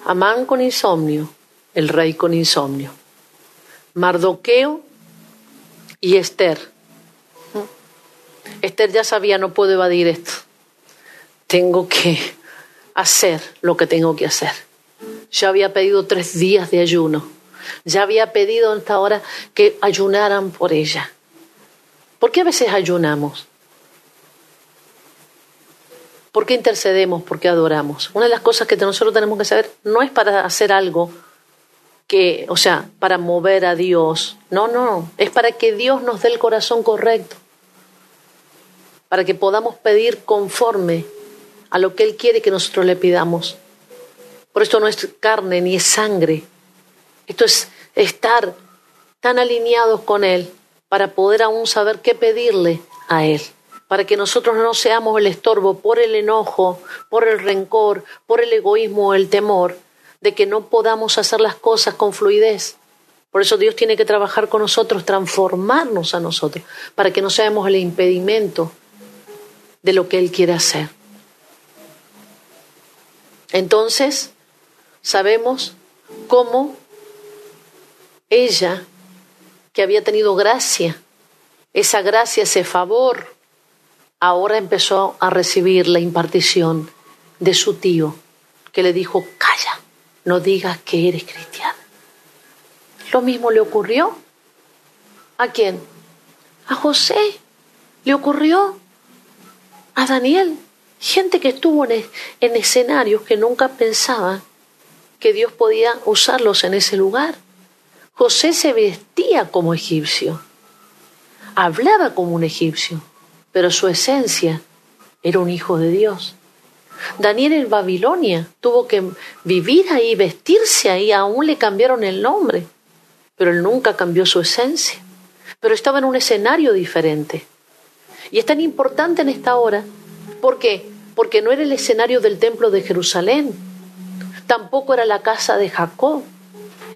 Speaker 1: Amán con insomnio, el rey con insomnio. Mardoqueo y Esther. Esther ya sabía, no puedo evadir esto. Tengo que hacer lo que tengo que hacer. Ya había pedido tres días de ayuno. Ya había pedido hasta ahora que ayunaran por ella. ¿Por qué a veces ayunamos? ¿Por qué intercedemos? ¿Por qué adoramos? Una de las cosas que nosotros tenemos que saber no es para hacer algo que, o sea, para mover a Dios. No, no, es para que Dios nos dé el corazón correcto. Para que podamos pedir conforme a lo que Él quiere que nosotros le pidamos. Por esto no es carne ni es sangre. Esto es estar tan alineados con Él para poder aún saber qué pedirle a Él. Para que nosotros no seamos el estorbo por el enojo, por el rencor, por el egoísmo o el temor, de que no podamos hacer las cosas con fluidez. Por eso Dios tiene que trabajar con nosotros, transformarnos a nosotros, para que no seamos el impedimento de lo que Él quiere hacer. Entonces, sabemos cómo ella, que había tenido gracia, esa gracia, ese favor, ahora empezó a recibir la impartición de su tío, que le dijo, calla, no digas que eres cristiana. Lo mismo le ocurrió. ¿A quién? A José. Le ocurrió a Daniel. Gente que estuvo en, escenarios que nunca pensaban que Dios podía usarlos en ese lugar. José se vestía como egipcio, hablaba como un egipcio, pero su esencia era un hijo de Dios. Daniel en Babilonia tuvo que vivir ahí, vestirse ahí, aún le cambiaron el nombre, pero él nunca cambió su esencia, pero estaba en un escenario diferente. Y es tan importante en esta hora, ¿por qué? porque no era el escenario del templo de Jerusalén, tampoco era la casa de Jacob,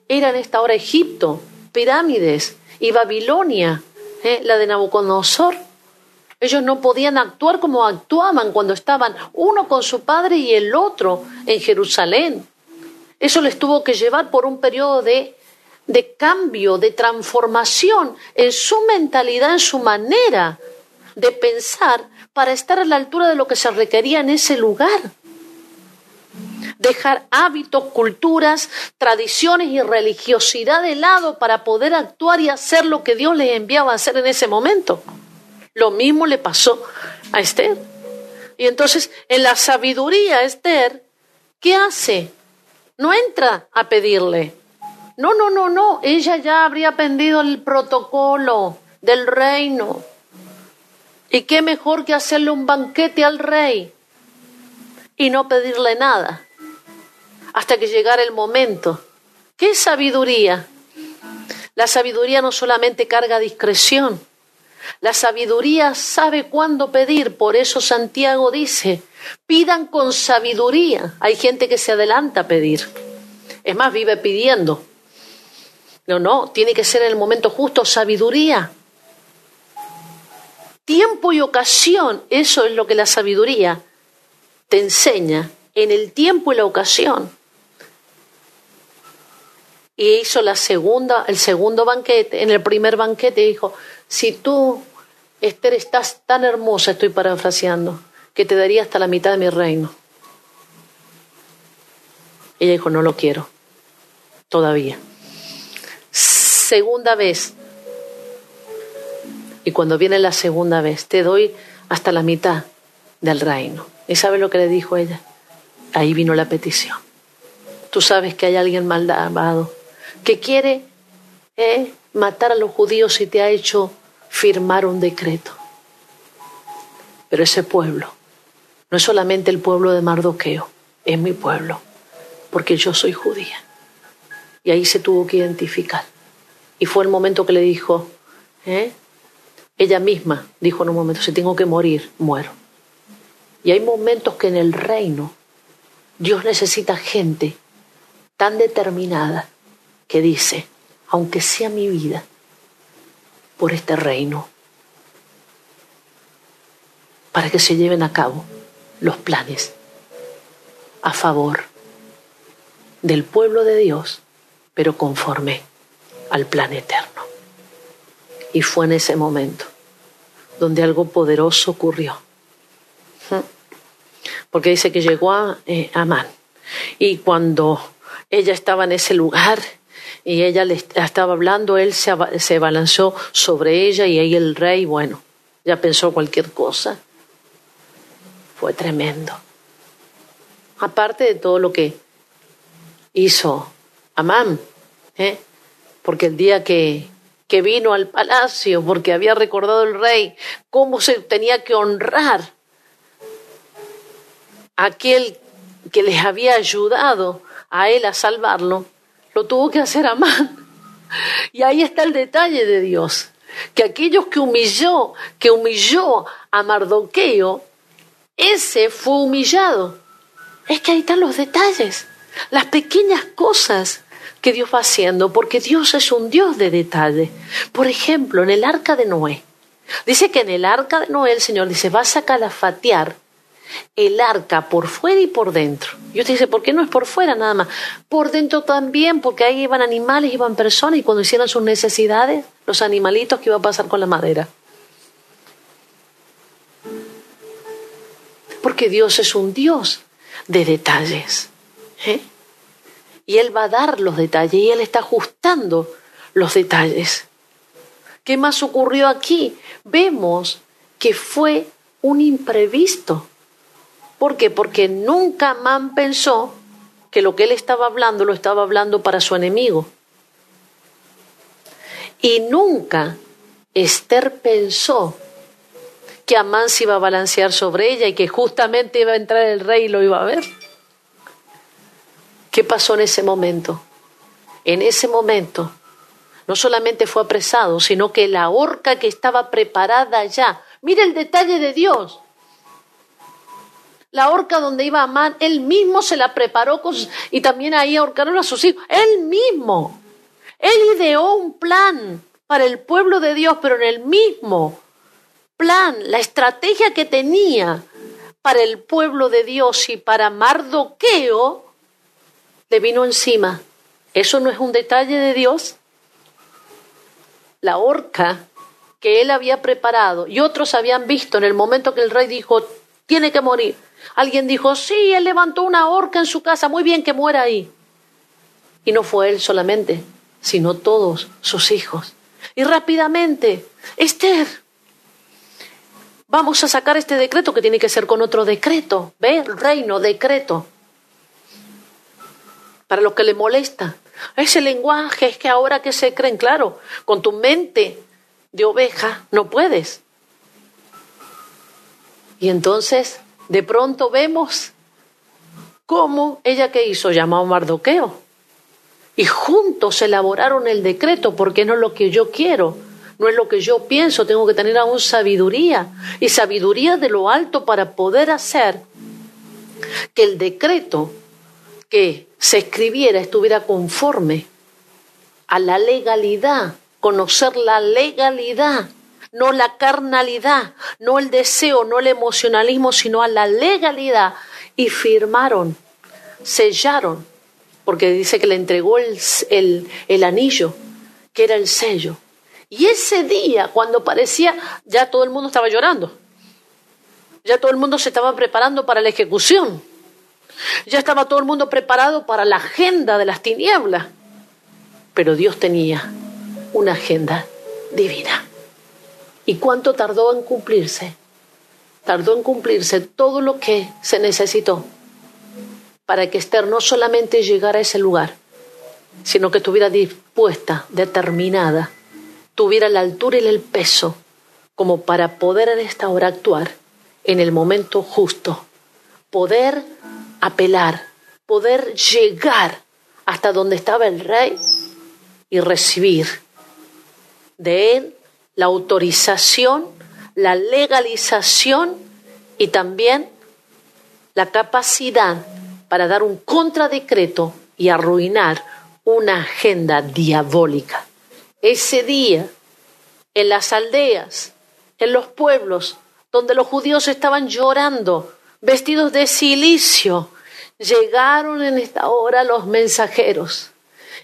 Speaker 1: era en esta hora Egipto, pirámides y Babilonia, ¿eh? la de Nabucodonosor. Ellos no podían actuar como actuaban cuando estaban uno con su padre y el otro en Jerusalén. Eso les tuvo que llevar por un periodo de, de cambio, de transformación en su mentalidad, en su manera de pensar para estar a la altura de lo que se requería en ese lugar. Dejar hábitos, culturas, tradiciones y religiosidad de lado para poder actuar y hacer lo que Dios les enviaba a hacer en ese momento. Lo mismo le pasó a Esther. Y entonces, en la sabiduría, Esther, ¿qué hace? No entra a pedirle. No, no, no, no. Ella ya habría aprendido el protocolo del reino. ¿Y qué mejor que hacerle un banquete al rey y no pedirle nada hasta que llegara el momento? ¿Qué sabiduría? La sabiduría no solamente carga discreción, la sabiduría sabe cuándo pedir, por eso Santiago dice, pidan con sabiduría. Hay gente que se adelanta a pedir, es más, vive pidiendo. No, no, tiene que ser en el momento justo sabiduría tiempo y ocasión, eso es lo que la sabiduría te enseña, en el tiempo y la ocasión. Y hizo la segunda, el segundo banquete, en el primer banquete dijo, si tú, Esther, estás tan hermosa, estoy parafraseando, que te daría hasta la mitad de mi reino. Ella dijo, no lo quiero, todavía. segunda vez. Y cuando viene la segunda vez, te doy hasta la mitad del reino. ¿Y sabes lo que le dijo ella? Ahí vino la petición. Tú sabes que hay alguien malvado que quiere eh, matar a los judíos y te ha hecho firmar un decreto. Pero ese pueblo no es solamente el pueblo de Mardoqueo, es mi pueblo, porque yo soy judía. Y ahí se tuvo que identificar. Y fue el momento que le dijo, ¿eh? ella misma dijo en un momento, si tengo que morir, muero. Y hay momentos que en el reino Dios necesita gente tan determinada que dice, aunque sea mi vida, por este reino, para que se lleven a cabo los planes a favor del pueblo de Dios, pero conforme al plan eterno. Y fue en ese momento donde algo poderoso ocurrió. Porque dice que llegó a eh, Amán. Y cuando ella estaba en ese lugar y ella le estaba hablando, él se, se balanzó sobre ella y ahí el rey, bueno, ya pensó cualquier cosa. Fue tremendo. Aparte de todo lo que hizo Amán, ¿eh? porque el día que, que vino al palacio, porque había recordado el rey cómo se tenía que honrar a aquel que les había ayudado a él a salvarlo, lo tuvo que hacer Amán. Y ahí está el detalle de Dios, que aquellos que humilló, que humilló a Mardoqueo, ese fue humillado. Es que ahí están los detalles, las pequeñas cosas que Dios va haciendo, porque Dios es un Dios de detalle. Por ejemplo, en el arca de Noé, dice que en el arca de Noé el Señor dice, vas a calafatear el arca por fuera y por dentro. Y usted dice, ¿por qué no es por fuera nada más? Por dentro también, porque ahí iban animales, iban personas y cuando hicieran sus necesidades, los animalitos, ¿qué iba a pasar con la madera? Porque Dios es un Dios de detalles. ¿eh? Y Él va a dar los detalles y Él está ajustando los detalles. ¿Qué más ocurrió aquí? Vemos que fue un imprevisto. ¿Por qué? Porque nunca Man pensó que lo que él estaba hablando lo estaba hablando para su enemigo. Y nunca Esther pensó que Amán se iba a balancear sobre ella y que justamente iba a entrar el rey y lo iba a ver. ¿Qué pasó en ese momento? En ese momento no solamente fue apresado, sino que la horca que estaba preparada ya, mire el detalle de Dios, la horca donde iba Amán, él mismo se la preparó y también ahí ahorcaron a sus hijos. Él mismo. Él ideó un plan para el pueblo de Dios, pero en el mismo plan, la estrategia que tenía para el pueblo de Dios y para Mardoqueo, le vino encima. ¿Eso no es un detalle de Dios? La horca que él había preparado y otros habían visto en el momento que el rey dijo, tiene que morir. Alguien dijo, sí, él levantó una horca en su casa, muy bien que muera ahí. Y no fue él solamente, sino todos sus hijos. Y rápidamente, Esther, vamos a sacar este decreto que tiene que ser con otro decreto. ¿Ve? Reino, decreto. Para los que le molesta. Ese lenguaje es que ahora que se creen, claro, con tu mente de oveja no puedes. Y entonces de pronto vemos cómo ella que hizo llamó a Mardoqueo. Y juntos elaboraron el decreto porque no es lo que yo quiero, no es lo que yo pienso, tengo que tener aún sabiduría y sabiduría de lo alto para poder hacer que el decreto que se escribiera estuviera conforme a la legalidad, conocer la legalidad no la carnalidad, no el deseo, no el emocionalismo, sino a la legalidad. Y firmaron, sellaron, porque dice que le entregó el, el, anillo, que era el sello. Y ese día, cuando parecía, ya todo el mundo estaba llorando. Ya todo el mundo se estaba preparando para la ejecución. Ya estaba todo el mundo preparado para la agenda de las tinieblas. Pero Dios tenía una agenda divina. ¿Y cuánto tardó en cumplirse? Tardó en cumplirse todo lo que se necesitó para que Esther no solamente llegara a ese lugar, sino que estuviera dispuesta, determinada, tuviera la altura y el peso como para poder en esta hora actuar en el momento justo, poder apelar, poder llegar hasta donde estaba el rey y recibir de él la autorización, la legalización y también la capacidad para dar un contradecreto y arruinar una agenda diabólica. Ese día, en las aldeas, en los pueblos, donde los judíos estaban llorando, vestidos de silicio, llegaron en esta hora los mensajeros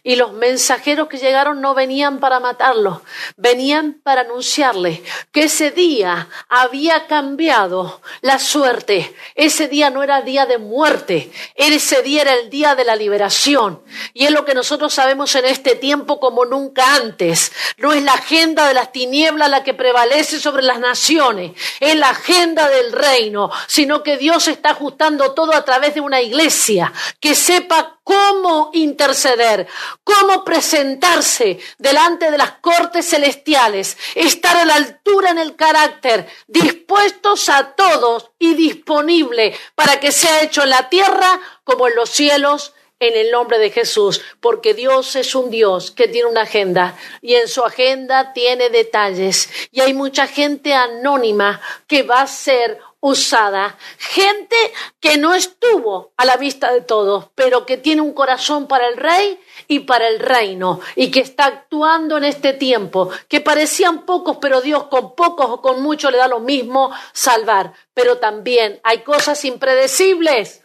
Speaker 1: y los mensajeros que llegaron no venían para matarlo, venían para anunciarle que ese día había cambiado la suerte. Ese día no era día de muerte, ese día era el día de la liberación. Y es lo que nosotros sabemos en este tiempo como nunca antes. No es la agenda de las tinieblas la que prevalece sobre las naciones, es la agenda del reino, sino que Dios está ajustando todo a través de una iglesia que sepa cómo interceder, cómo presentarse delante de las cortes celestiales, estar a la altura en el carácter, dispuestos a todos y disponible para que sea hecho en la tierra como en los cielos en el nombre de Jesús, porque Dios es un Dios que tiene una agenda y en su agenda tiene detalles. Y hay mucha gente anónima que va a ser usada, gente que no estuvo a la vista de todos, pero que tiene un corazón para el rey y para el reino, y que está actuando en este tiempo, que parecían pocos, pero Dios con pocos o con muchos le da lo mismo salvar. Pero también hay cosas impredecibles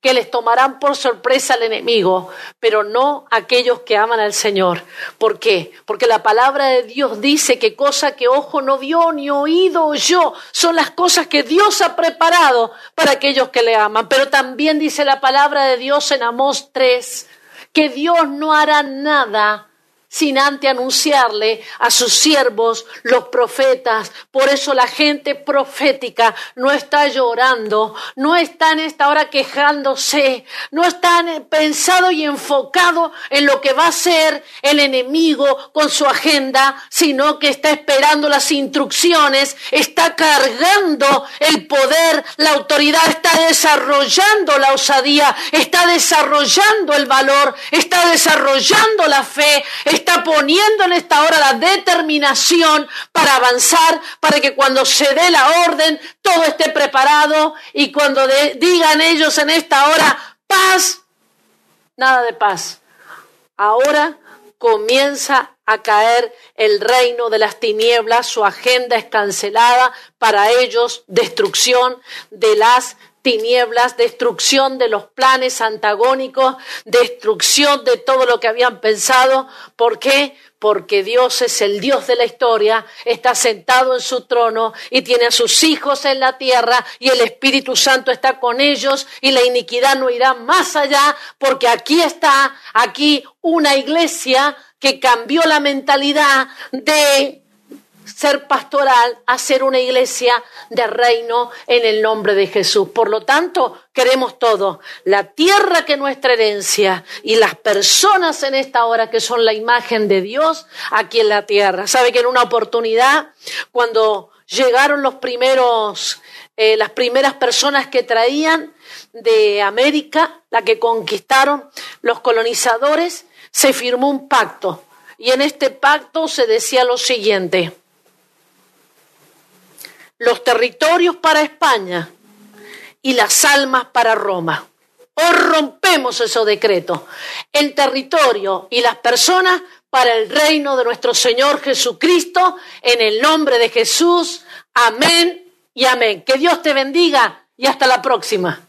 Speaker 1: que les tomarán por sorpresa al enemigo, pero no aquellos que aman al Señor. ¿Por qué? Porque la palabra de Dios dice que cosa que ojo no vio ni oído oyó son las cosas que Dios ha preparado para aquellos que le aman. Pero también dice la palabra de Dios en Amós 3 que Dios no hará nada sin antes anunciarle a sus siervos, los profetas. Por eso la gente profética no está llorando, no está en esta hora quejándose, no está pensado y enfocado en lo que va a ser el enemigo con su agenda, sino que está esperando las instrucciones, está cargando el poder, la autoridad, está desarrollando la osadía, está desarrollando el valor, está desarrollando la fe, está poniendo en esta hora la determinación para avanzar, para que cuando se dé la orden todo esté preparado y cuando digan ellos en esta hora paz, nada de paz. Ahora comienza a caer el reino de las tinieblas, su agenda es cancelada, para ellos destrucción de las tinieblas, destrucción de los planes antagónicos, destrucción de todo lo que habían pensado. ¿Por qué? Porque Dios es el Dios de la historia, está sentado en su trono y tiene a sus hijos en la tierra y el Espíritu Santo está con ellos y la iniquidad no irá más allá porque aquí está, aquí una iglesia que cambió la mentalidad de ser pastoral a ser una iglesia de reino en el nombre de Jesús. Por lo tanto, queremos todo, la tierra que es nuestra herencia y las personas en esta hora que son la imagen de Dios aquí en la tierra. Sabe que en una oportunidad, cuando llegaron los primeros, eh, las primeras personas que traían de América, la que conquistaron los colonizadores, se firmó un pacto. Y en este pacto se decía lo siguiente, los territorios para España y las almas para Roma. O rompemos esos decretos. El territorio y las personas para el reino de nuestro Señor Jesucristo, en el nombre de Jesús. Amén y amén. Que Dios te bendiga y hasta la próxima.